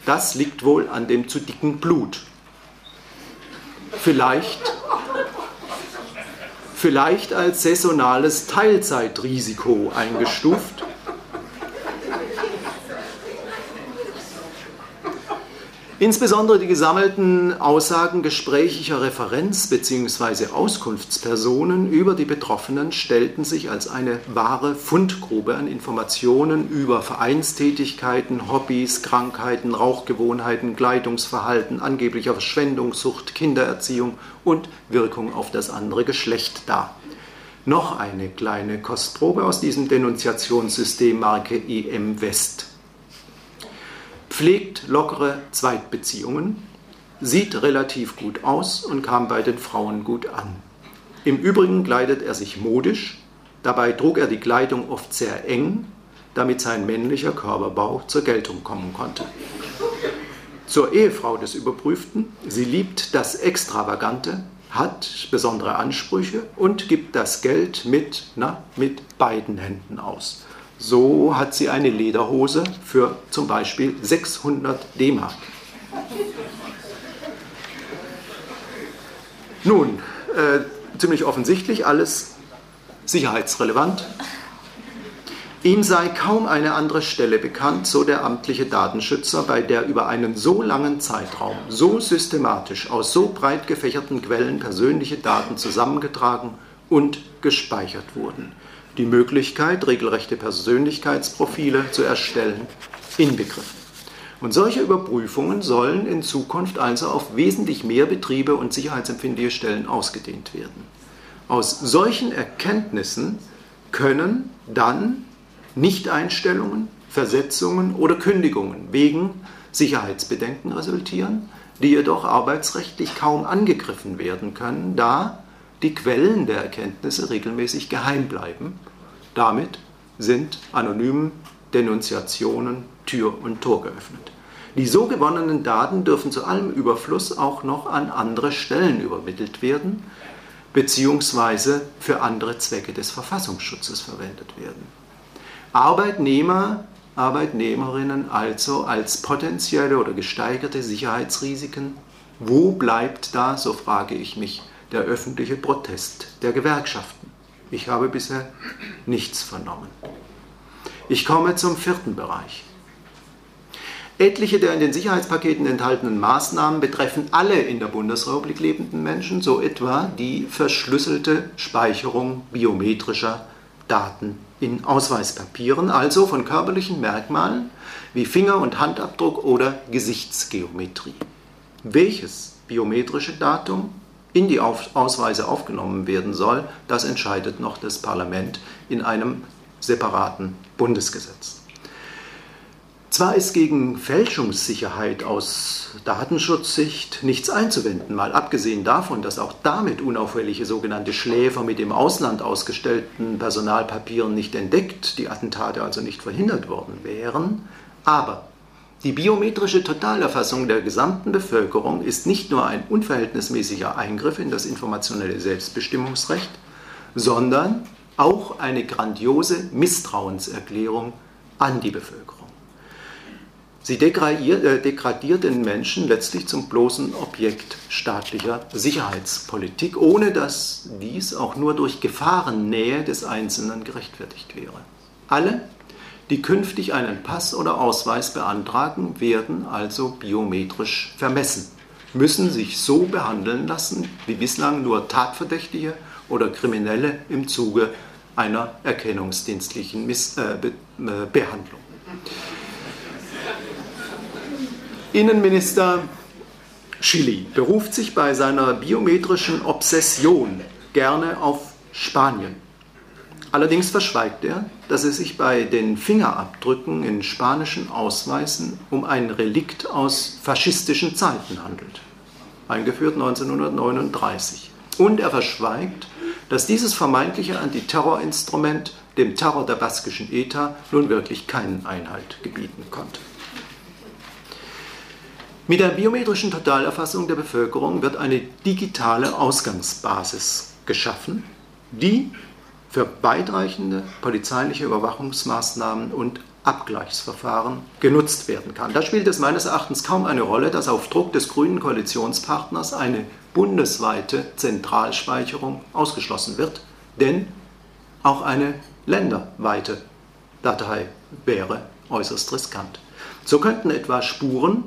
Das liegt wohl an dem zu dicken Blut vielleicht, vielleicht als saisonales Teilzeitrisiko eingestuft. Insbesondere die gesammelten Aussagen gesprächiger Referenz- bzw. Auskunftspersonen über die Betroffenen stellten sich als eine wahre Fundgrube an Informationen über Vereinstätigkeiten, Hobbys, Krankheiten, Rauchgewohnheiten, Kleidungsverhalten, angeblicher Verschwendungssucht, Kindererziehung und Wirkung auf das andere Geschlecht dar. Noch eine kleine Kostprobe aus diesem Denunziationssystem Marke EM West pflegt lockere Zweitbeziehungen, sieht relativ gut aus und kam bei den Frauen gut an. Im Übrigen kleidet er sich modisch, dabei trug er die Kleidung oft sehr eng, damit sein männlicher Körperbau zur Geltung kommen konnte. Zur Ehefrau des Überprüften, sie liebt das Extravagante, hat besondere Ansprüche und gibt das Geld mit, na, mit beiden Händen aus. So hat sie eine Lederhose für zum Beispiel 600 D-Mark. Nun, äh, ziemlich offensichtlich alles sicherheitsrelevant. Ihm sei kaum eine andere Stelle bekannt, so der amtliche Datenschützer, bei der über einen so langen Zeitraum so systematisch aus so breit gefächerten Quellen persönliche Daten zusammengetragen und gespeichert wurden die Möglichkeit, regelrechte Persönlichkeitsprofile zu erstellen, inbegriffen. Und solche Überprüfungen sollen in Zukunft also auf wesentlich mehr Betriebe und sicherheitsempfindliche Stellen ausgedehnt werden. Aus solchen Erkenntnissen können dann Nichteinstellungen, Versetzungen oder Kündigungen wegen Sicherheitsbedenken resultieren, die jedoch arbeitsrechtlich kaum angegriffen werden können, da die Quellen der Erkenntnisse regelmäßig geheim bleiben. Damit sind anonymen Denunziationen Tür und Tor geöffnet. Die so gewonnenen Daten dürfen zu allem Überfluss auch noch an andere Stellen übermittelt werden, beziehungsweise für andere Zwecke des Verfassungsschutzes verwendet werden. Arbeitnehmer, Arbeitnehmerinnen also als potenzielle oder gesteigerte Sicherheitsrisiken, wo bleibt da, so frage ich mich, der öffentliche Protest der Gewerkschaften. Ich habe bisher nichts vernommen. Ich komme zum vierten Bereich. Etliche der in den Sicherheitspaketen enthaltenen Maßnahmen betreffen alle in der Bundesrepublik lebenden Menschen, so etwa die verschlüsselte Speicherung biometrischer Daten in Ausweispapieren, also von körperlichen Merkmalen wie Finger- und Handabdruck oder Gesichtsgeometrie. Welches biometrische Datum in die Ausweise aufgenommen werden soll, das entscheidet noch das Parlament in einem separaten Bundesgesetz. Zwar ist gegen Fälschungssicherheit aus Datenschutzsicht nichts einzuwenden, mal abgesehen davon, dass auch damit unauffällige sogenannte Schläfer mit im Ausland ausgestellten Personalpapieren nicht entdeckt, die Attentate also nicht verhindert worden wären, aber die biometrische Totalerfassung der gesamten Bevölkerung ist nicht nur ein unverhältnismäßiger Eingriff in das informationelle Selbstbestimmungsrecht, sondern auch eine grandiose Misstrauenserklärung an die Bevölkerung. Sie degradiert, äh, degradiert den Menschen letztlich zum bloßen Objekt staatlicher Sicherheitspolitik, ohne dass dies auch nur durch Gefahrennähe des Einzelnen gerechtfertigt wäre. Alle, die künftig einen Pass oder Ausweis beantragen, werden also biometrisch vermessen, müssen sich so behandeln lassen, wie bislang nur Tatverdächtige oder Kriminelle im Zuge einer erkennungsdienstlichen Miss äh, Be äh, Behandlung. Innenminister Chili beruft sich bei seiner biometrischen Obsession gerne auf Spanien. Allerdings verschweigt er, dass es sich bei den Fingerabdrücken in spanischen Ausweisen um ein Relikt aus faschistischen Zeiten handelt, eingeführt 1939. Und er verschweigt, dass dieses vermeintliche Antiterrorinstrument dem Terror der baskischen ETA nun wirklich keinen Einhalt gebieten konnte. Mit der biometrischen Totalerfassung der Bevölkerung wird eine digitale Ausgangsbasis geschaffen, die für weitreichende polizeiliche Überwachungsmaßnahmen und Abgleichsverfahren genutzt werden kann. Da spielt es meines Erachtens kaum eine Rolle, dass auf Druck des grünen Koalitionspartners eine bundesweite Zentralspeicherung ausgeschlossen wird, denn auch eine länderweite Datei wäre äußerst riskant. So könnten etwa Spuren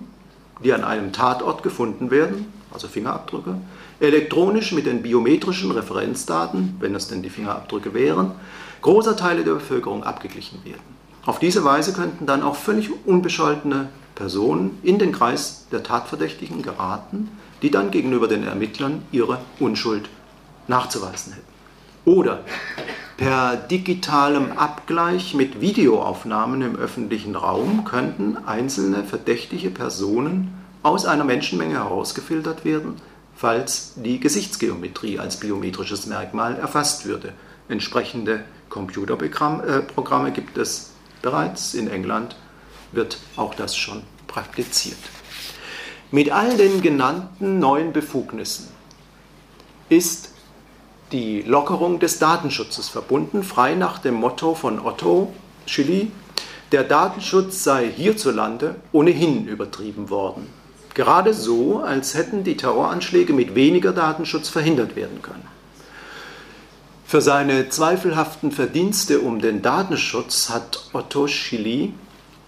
die an einem Tatort gefunden werden, also Fingerabdrücke, elektronisch mit den biometrischen Referenzdaten, wenn es denn die Fingerabdrücke wären, großer Teile der Bevölkerung abgeglichen werden. Auf diese Weise könnten dann auch völlig unbescholtene Personen in den Kreis der Tatverdächtigen geraten, die dann gegenüber den Ermittlern ihre Unschuld nachzuweisen hätten. Oder Per digitalem Abgleich mit Videoaufnahmen im öffentlichen Raum könnten einzelne verdächtige Personen aus einer Menschenmenge herausgefiltert werden, falls die Gesichtsgeometrie als biometrisches Merkmal erfasst würde. Entsprechende Computerprogramme äh, gibt es bereits. In England wird auch das schon praktiziert. Mit all den genannten neuen Befugnissen ist die Lockerung des Datenschutzes verbunden, frei nach dem Motto von Otto Schilly, der Datenschutz sei hierzulande ohnehin übertrieben worden. Gerade so, als hätten die Terroranschläge mit weniger Datenschutz verhindert werden können. Für seine zweifelhaften Verdienste um den Datenschutz hat Otto Schilly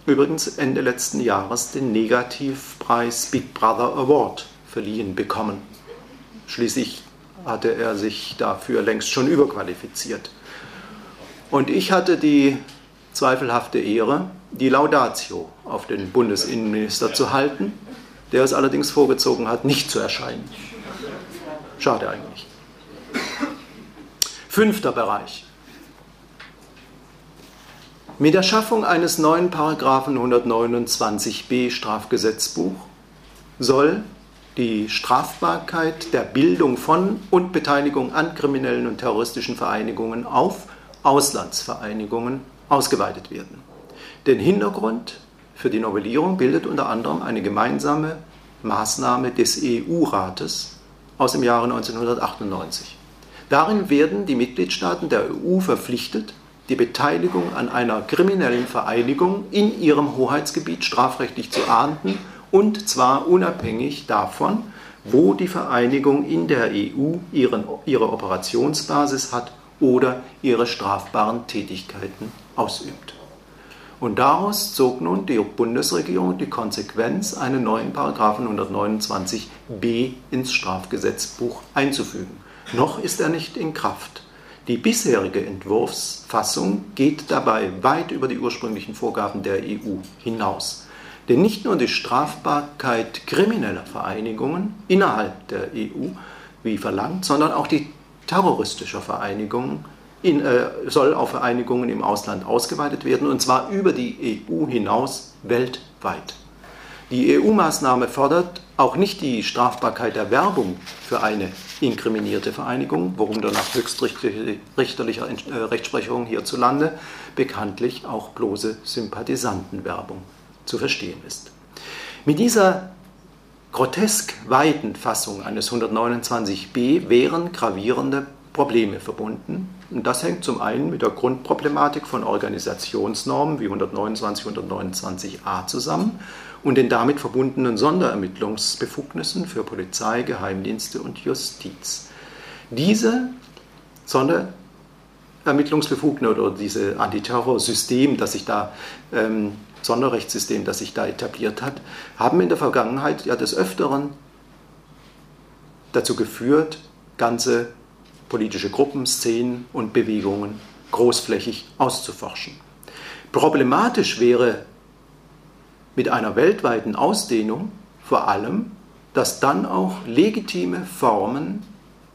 übrigens Ende letzten Jahres den Negativpreis Big Brother Award verliehen bekommen. Schließlich hatte er sich dafür längst schon überqualifiziert. Und ich hatte die zweifelhafte Ehre, die Laudatio auf den Bundesinnenminister zu halten, der es allerdings vorgezogen hat, nicht zu erscheinen. Schade eigentlich. Fünfter Bereich. Mit der Schaffung eines neuen Paragraphen 129b Strafgesetzbuch soll die Strafbarkeit der Bildung von und Beteiligung an kriminellen und terroristischen Vereinigungen auf Auslandsvereinigungen ausgeweitet werden. Den Hintergrund für die Novellierung bildet unter anderem eine gemeinsame Maßnahme des EU-Rates aus dem Jahre 1998. Darin werden die Mitgliedstaaten der EU verpflichtet, die Beteiligung an einer kriminellen Vereinigung in ihrem Hoheitsgebiet strafrechtlich zu ahnden und zwar unabhängig davon, wo die Vereinigung in der EU ihren, ihre Operationsbasis hat oder ihre strafbaren Tätigkeiten ausübt. Und daraus zog nun die Bundesregierung die Konsequenz, einen neuen Paragraphen 129b ins Strafgesetzbuch einzufügen. Noch ist er nicht in Kraft. Die bisherige Entwurfsfassung geht dabei weit über die ursprünglichen Vorgaben der EU hinaus. Denn nicht nur die Strafbarkeit krimineller Vereinigungen innerhalb der EU, wie verlangt, sondern auch die terroristischer Vereinigungen in, äh, soll auf Vereinigungen im Ausland ausgeweitet werden, und zwar über die EU hinaus weltweit. Die EU-Maßnahme fordert auch nicht die Strafbarkeit der Werbung für eine inkriminierte Vereinigung, worum dann nach höchstrichterlicher äh, Rechtsprechung hierzulande bekanntlich auch bloße Sympathisantenwerbung zu verstehen ist. Mit dieser grotesk weiten Fassung eines 129b wären gravierende Probleme verbunden. Und das hängt zum einen mit der Grundproblematik von Organisationsnormen wie 129, 129a zusammen und den damit verbundenen Sonderermittlungsbefugnissen für Polizei, Geheimdienste und Justiz. Diese Sonderermittlungsbefugnisse oder dieses Antiterrorsystem, das sich da ähm, Sonderrechtssystem, das sich da etabliert hat, haben in der Vergangenheit ja des Öfteren dazu geführt, ganze politische Gruppen, Szenen und Bewegungen großflächig auszuforschen. Problematisch wäre mit einer weltweiten Ausdehnung vor allem, dass dann auch legitime Formen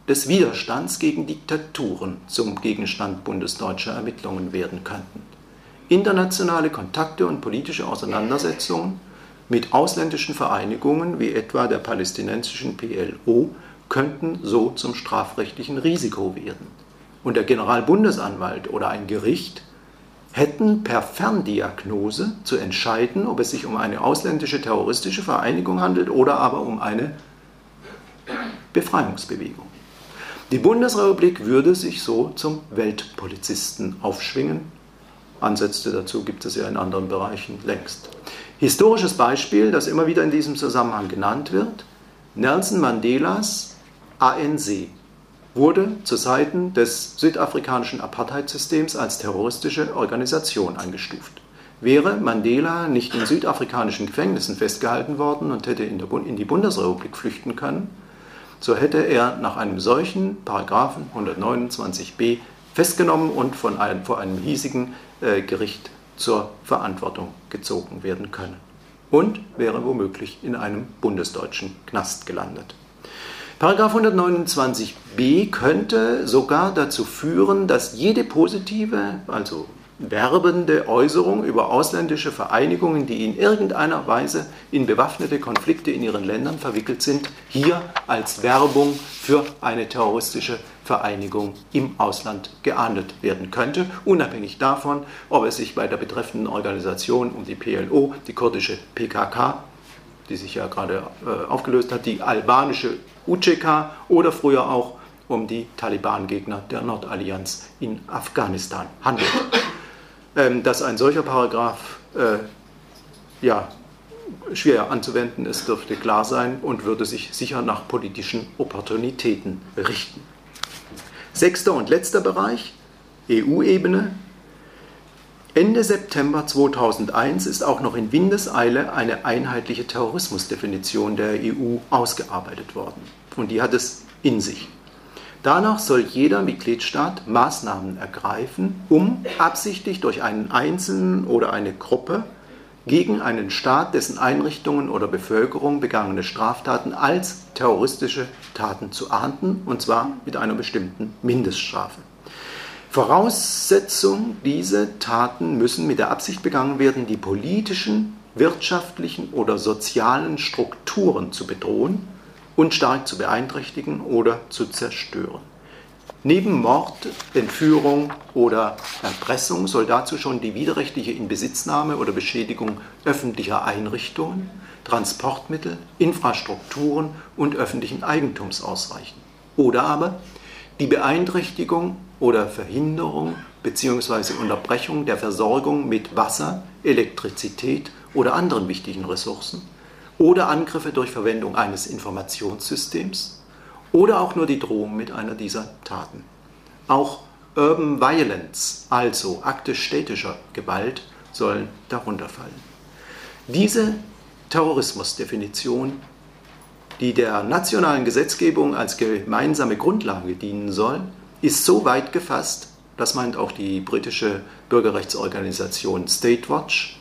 des Widerstands gegen Diktaturen zum Gegenstand bundesdeutscher Ermittlungen werden könnten. Internationale Kontakte und politische Auseinandersetzungen mit ausländischen Vereinigungen wie etwa der palästinensischen PLO könnten so zum strafrechtlichen Risiko werden. Und der Generalbundesanwalt oder ein Gericht hätten per Ferndiagnose zu entscheiden, ob es sich um eine ausländische terroristische Vereinigung handelt oder aber um eine Befreiungsbewegung. Die Bundesrepublik würde sich so zum Weltpolizisten aufschwingen. Ansätze dazu gibt es ja in anderen Bereichen längst. Historisches Beispiel, das immer wieder in diesem Zusammenhang genannt wird, Nelson Mandelas ANC wurde zu Zeiten des südafrikanischen Apartheidsystems als terroristische Organisation eingestuft. Wäre Mandela nicht in südafrikanischen Gefängnissen festgehalten worden und hätte in, in die Bundesrepublik flüchten können, so hätte er nach einem solchen Paragraphen 129b festgenommen und von einem, vor einem hiesigen äh, Gericht zur Verantwortung gezogen werden können und wäre womöglich in einem bundesdeutschen Knast gelandet. Paragraph 129b könnte sogar dazu führen, dass jede positive, also werbende Äußerung über ausländische Vereinigungen, die in irgendeiner Weise in bewaffnete Konflikte in ihren Ländern verwickelt sind, hier als Werbung für eine terroristische Vereinigung im Ausland geahndet werden könnte, unabhängig davon, ob es sich bei der betreffenden Organisation um die PLO, die kurdische PKK, die sich ja gerade äh, aufgelöst hat, die albanische UCK oder früher auch um die Taliban-Gegner der Nordallianz in Afghanistan handelt. Ähm, dass ein solcher Paragraph äh, ja, schwer anzuwenden ist, dürfte klar sein und würde sich sicher nach politischen Opportunitäten richten. Sechster und letzter Bereich, EU-Ebene. Ende September 2001 ist auch noch in Windeseile eine einheitliche Terrorismusdefinition der EU ausgearbeitet worden und die hat es in sich. Danach soll jeder Mitgliedstaat Maßnahmen ergreifen, um absichtlich durch einen Einzelnen oder eine Gruppe gegen einen Staat, dessen Einrichtungen oder Bevölkerung begangene Straftaten als terroristische Taten zu ahnden, und zwar mit einer bestimmten Mindeststrafe. Voraussetzung, diese Taten müssen mit der Absicht begangen werden, die politischen, wirtschaftlichen oder sozialen Strukturen zu bedrohen und stark zu beeinträchtigen oder zu zerstören. Neben Mord, Entführung oder Erpressung soll dazu schon die widerrechtliche Inbesitznahme oder Beschädigung öffentlicher Einrichtungen, Transportmittel, Infrastrukturen und öffentlichen Eigentums ausreichen. Oder aber die Beeinträchtigung oder Verhinderung bzw. Unterbrechung der Versorgung mit Wasser, Elektrizität oder anderen wichtigen Ressourcen oder Angriffe durch Verwendung eines Informationssystems oder auch nur die Drohung mit einer dieser Taten. Auch Urban Violence, also Akte städtischer Gewalt, sollen darunter fallen. Diese Terrorismusdefinition, die der nationalen Gesetzgebung als gemeinsame Grundlage dienen soll, ist so weit gefasst, das meint auch die britische Bürgerrechtsorganisation State Watch,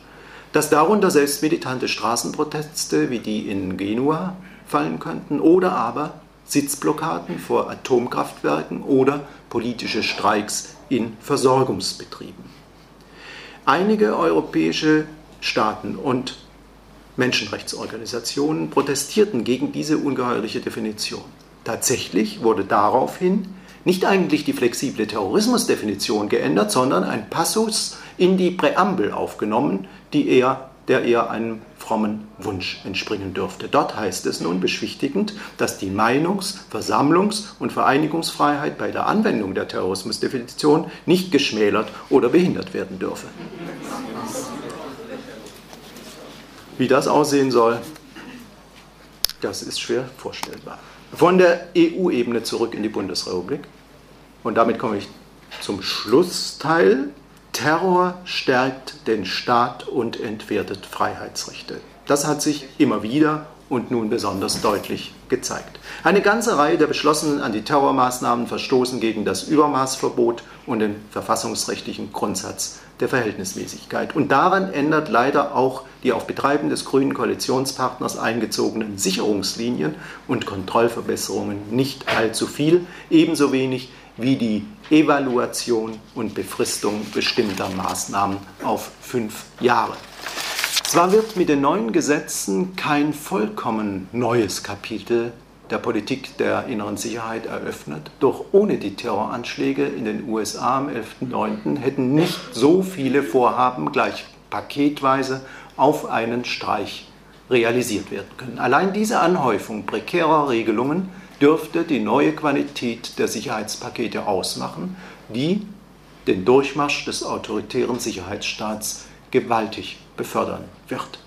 dass darunter selbst militante Straßenproteste wie die in Genua fallen könnten oder aber Sitzblockaden vor Atomkraftwerken oder politische Streiks in Versorgungsbetrieben. Einige europäische Staaten und Menschenrechtsorganisationen protestierten gegen diese ungeheuerliche Definition. Tatsächlich wurde daraufhin nicht eigentlich die flexible Terrorismusdefinition geändert, sondern ein Passus in die Präambel aufgenommen, die eher, der eher einem frommen Wunsch entspringen dürfte. Dort heißt es nun beschwichtigend, dass die Meinungs-, Versammlungs- und Vereinigungsfreiheit bei der Anwendung der Terrorismusdefinition nicht geschmälert oder behindert werden dürfe. Wie das aussehen soll, das ist schwer vorstellbar. Von der EU-Ebene zurück in die Bundesrepublik. Und damit komme ich zum Schlussteil. Terror stärkt den Staat und entwertet Freiheitsrechte. Das hat sich immer wieder und nun besonders deutlich gezeigt. Eine ganze Reihe der beschlossenen Antiterrormaßnahmen verstoßen gegen das Übermaßverbot und den verfassungsrechtlichen Grundsatz der Verhältnismäßigkeit. Und daran ändert leider auch die auf Betreiben des grünen Koalitionspartners eingezogenen Sicherungslinien und Kontrollverbesserungen nicht allzu viel, ebenso wenig wie die Evaluation und Befristung bestimmter Maßnahmen auf fünf Jahre. Zwar wird mit den neuen Gesetzen kein vollkommen neues Kapitel der Politik der inneren Sicherheit eröffnet, doch ohne die Terroranschläge in den USA am 11.09. hätten nicht so viele Vorhaben gleich paketweise auf einen Streich realisiert werden können. Allein diese Anhäufung prekärer Regelungen dürfte die neue Qualität der Sicherheitspakete ausmachen, die den Durchmarsch des autoritären Sicherheitsstaats gewaltig befördern wird.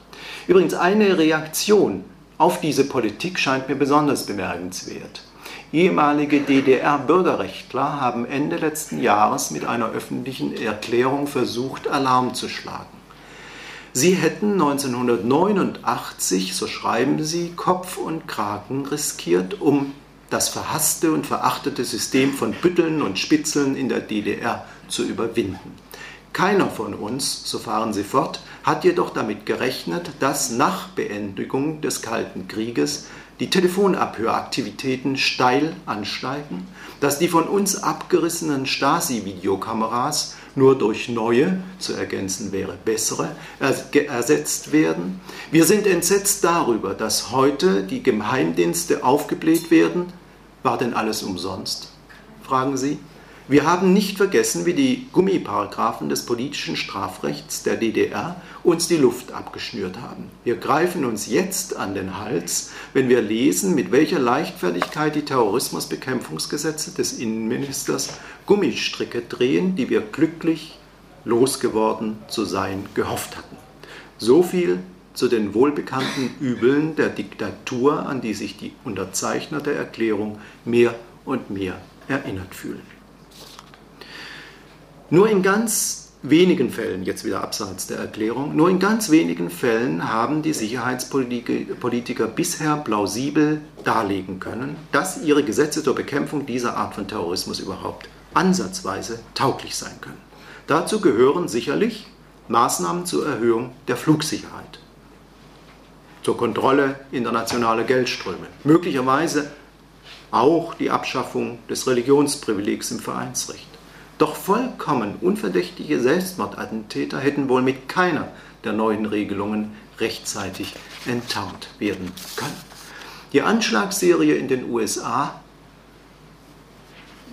Übrigens, eine Reaktion auf diese Politik scheint mir besonders bemerkenswert. Ehemalige DDR-Bürgerrechtler haben Ende letzten Jahres mit einer öffentlichen Erklärung versucht, Alarm zu schlagen. Sie hätten 1989, so schreiben sie, Kopf und Kragen riskiert, um das verhasste und verachtete System von Bütteln und Spitzeln in der DDR zu überwinden. Keiner von uns, so fahren sie fort, hat jedoch damit gerechnet, dass nach Beendigung des Kalten Krieges die Telefonabhöraktivitäten steil ansteigen, dass die von uns abgerissenen Stasi-Videokameras nur durch neue, zu ergänzen wäre bessere, ersetzt werden. Wir sind entsetzt darüber, dass heute die Geheimdienste aufgebläht werden. War denn alles umsonst? fragen Sie. Wir haben nicht vergessen, wie die Gummiparagraphen des politischen Strafrechts der DDR uns die Luft abgeschnürt haben. Wir greifen uns jetzt an den Hals, wenn wir lesen, mit welcher Leichtfertigkeit die Terrorismusbekämpfungsgesetze des Innenministers Gummistricke drehen, die wir glücklich losgeworden zu sein gehofft hatten. So viel zu den wohlbekannten Übeln der Diktatur, an die sich die Unterzeichner der Erklärung mehr und mehr erinnert fühlen. Nur in ganz wenigen Fällen, jetzt wieder abseits der Erklärung, nur in ganz wenigen Fällen haben die Sicherheitspolitiker bisher plausibel darlegen können, dass ihre Gesetze zur Bekämpfung dieser Art von Terrorismus überhaupt ansatzweise tauglich sein können. Dazu gehören sicherlich Maßnahmen zur Erhöhung der Flugsicherheit, zur Kontrolle internationaler Geldströme, möglicherweise auch die Abschaffung des Religionsprivilegs im Vereinsrecht. Doch vollkommen unverdächtige Selbstmordattentäter hätten wohl mit keiner der neuen Regelungen rechtzeitig enttarnt werden können. Die Anschlagsserie in den USA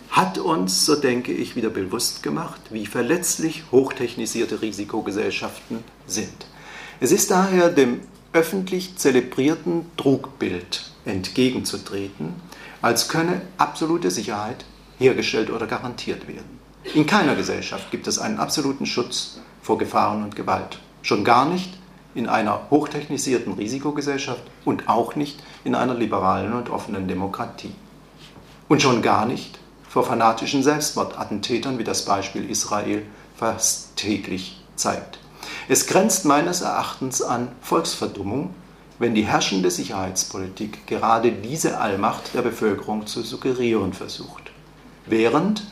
hat uns, so denke ich, wieder bewusst gemacht, wie verletzlich hochtechnisierte Risikogesellschaften sind. Es ist daher dem öffentlich zelebrierten Trugbild entgegenzutreten, als könne absolute Sicherheit hergestellt oder garantiert werden. In keiner Gesellschaft gibt es einen absoluten Schutz vor Gefahren und Gewalt. Schon gar nicht in einer hochtechnisierten Risikogesellschaft und auch nicht in einer liberalen und offenen Demokratie. Und schon gar nicht vor fanatischen Selbstmordattentätern, wie das Beispiel Israel fast täglich zeigt. Es grenzt meines Erachtens an Volksverdummung, wenn die herrschende Sicherheitspolitik gerade diese Allmacht der Bevölkerung zu suggerieren versucht, während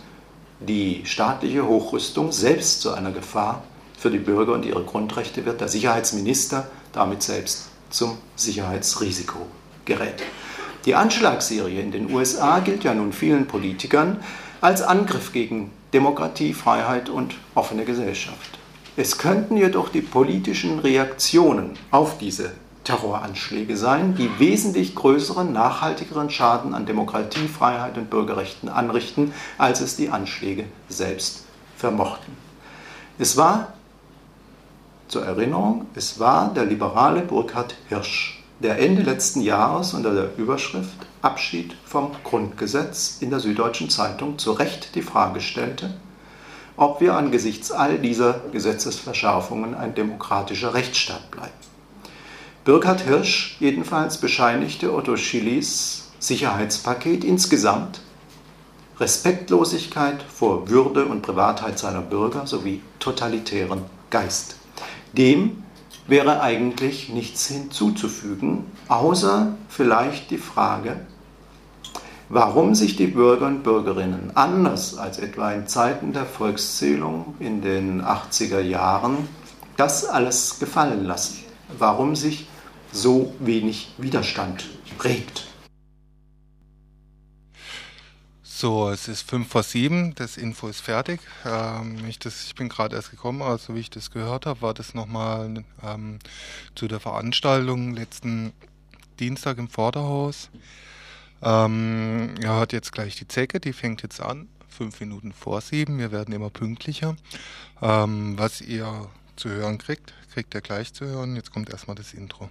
die staatliche Hochrüstung selbst zu einer Gefahr für die Bürger und ihre Grundrechte wird, der Sicherheitsminister damit selbst zum Sicherheitsrisiko gerät. Die Anschlagsserie in den USA gilt ja nun vielen Politikern als Angriff gegen Demokratie, Freiheit und offene Gesellschaft. Es könnten jedoch die politischen Reaktionen auf diese Terroranschläge sein, die wesentlich größeren, nachhaltigeren Schaden an Demokratie, Freiheit und Bürgerrechten anrichten, als es die Anschläge selbst vermochten. Es war, zur Erinnerung, es war der liberale Burkhard Hirsch, der Ende letzten Jahres unter der Überschrift Abschied vom Grundgesetz in der Süddeutschen Zeitung zu Recht die Frage stellte, ob wir angesichts all dieser Gesetzesverschärfungen ein demokratischer Rechtsstaat bleiben. Burkhard Hirsch jedenfalls bescheinigte Otto Schilis Sicherheitspaket insgesamt Respektlosigkeit vor Würde und Privatheit seiner Bürger sowie totalitären Geist. Dem wäre eigentlich nichts hinzuzufügen, außer vielleicht die Frage, warum sich die Bürger und Bürgerinnen anders als etwa in Zeiten der Volkszählung in den 80er Jahren das alles gefallen lassen, warum sich so wenig Widerstand regt.
So, es ist fünf vor sieben, das Info ist fertig. Ähm, ich, das, ich bin gerade erst gekommen, also wie ich das gehört habe, war das nochmal ähm, zu der Veranstaltung letzten Dienstag im Vorderhaus. Ähm, ihr hört jetzt gleich die Zecke, die fängt jetzt an, fünf Minuten vor sieben. Wir werden immer pünktlicher. Ähm, was ihr zu hören kriegt, kriegt ihr gleich zu hören. Jetzt kommt erstmal das Intro.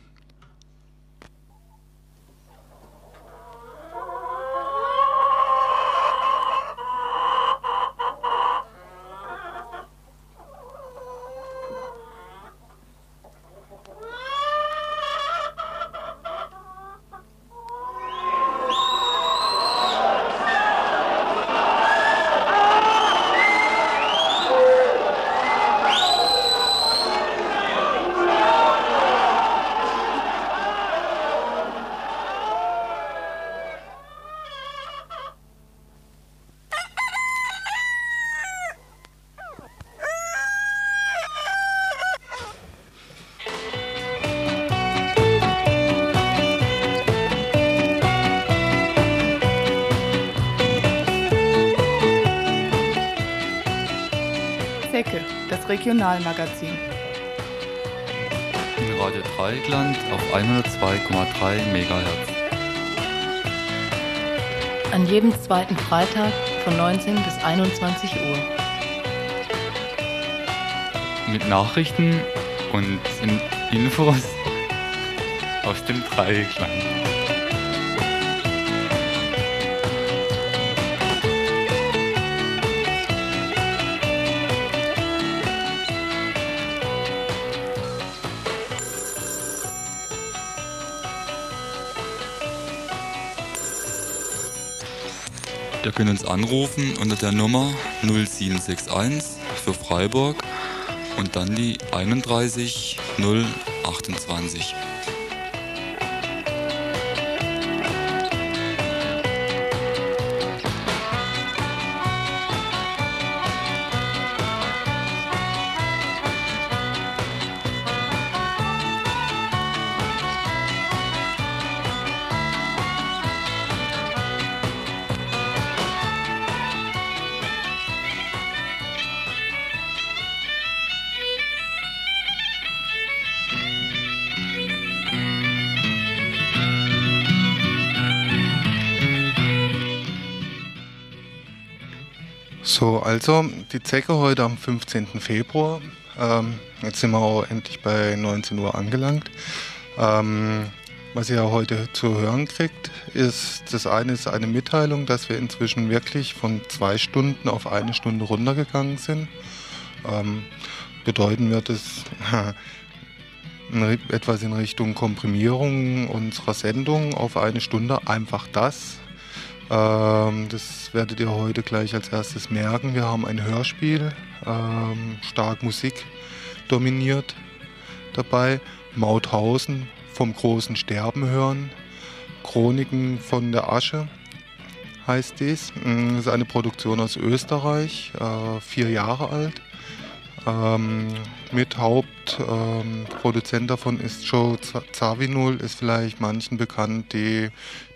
Regionalmagazin.
In Radio Dreieckland auf 102,3 MHz.
An jedem zweiten Freitag von 19 bis 21 Uhr.
Mit Nachrichten und in Infos aus dem Dreieckland. Könnt uns anrufen unter der Nummer 0761 für Freiburg und dann die 31
So, also die Zecke heute am 15. Februar. Ähm, jetzt sind wir auch endlich bei 19 Uhr angelangt. Ähm, was ihr heute zu hören kriegt, ist das eine ist eine Mitteilung, dass wir inzwischen wirklich von zwei Stunden auf eine Stunde runtergegangen sind. Ähm, bedeuten wird es etwas in Richtung Komprimierung unserer Sendung auf eine Stunde. Einfach das. Ähm, das werdet ihr heute gleich als erstes merken. Wir haben ein Hörspiel, ähm, stark Musik dominiert dabei. Mauthausen vom großen Sterben hören. Chroniken von der Asche heißt dies. Das ist eine Produktion aus Österreich, äh, vier Jahre alt. Ähm, mit Hauptproduzent ähm, davon ist Joe Zawinul, ist vielleicht manchen bekannt, die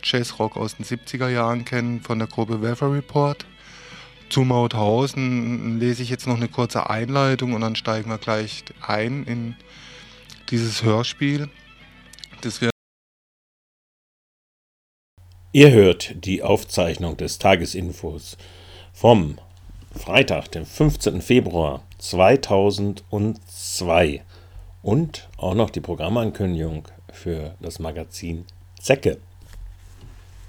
Jazzrock aus den 70er Jahren kennen, von der Gruppe Weather Report. zu Mauthausen lese ich jetzt noch eine kurze Einleitung und dann steigen wir gleich ein in dieses Hörspiel. Das wir
Ihr hört die Aufzeichnung des Tagesinfos vom Freitag, dem 15. Februar 2002 und auch noch die Programmankündigung für das Magazin Zecke.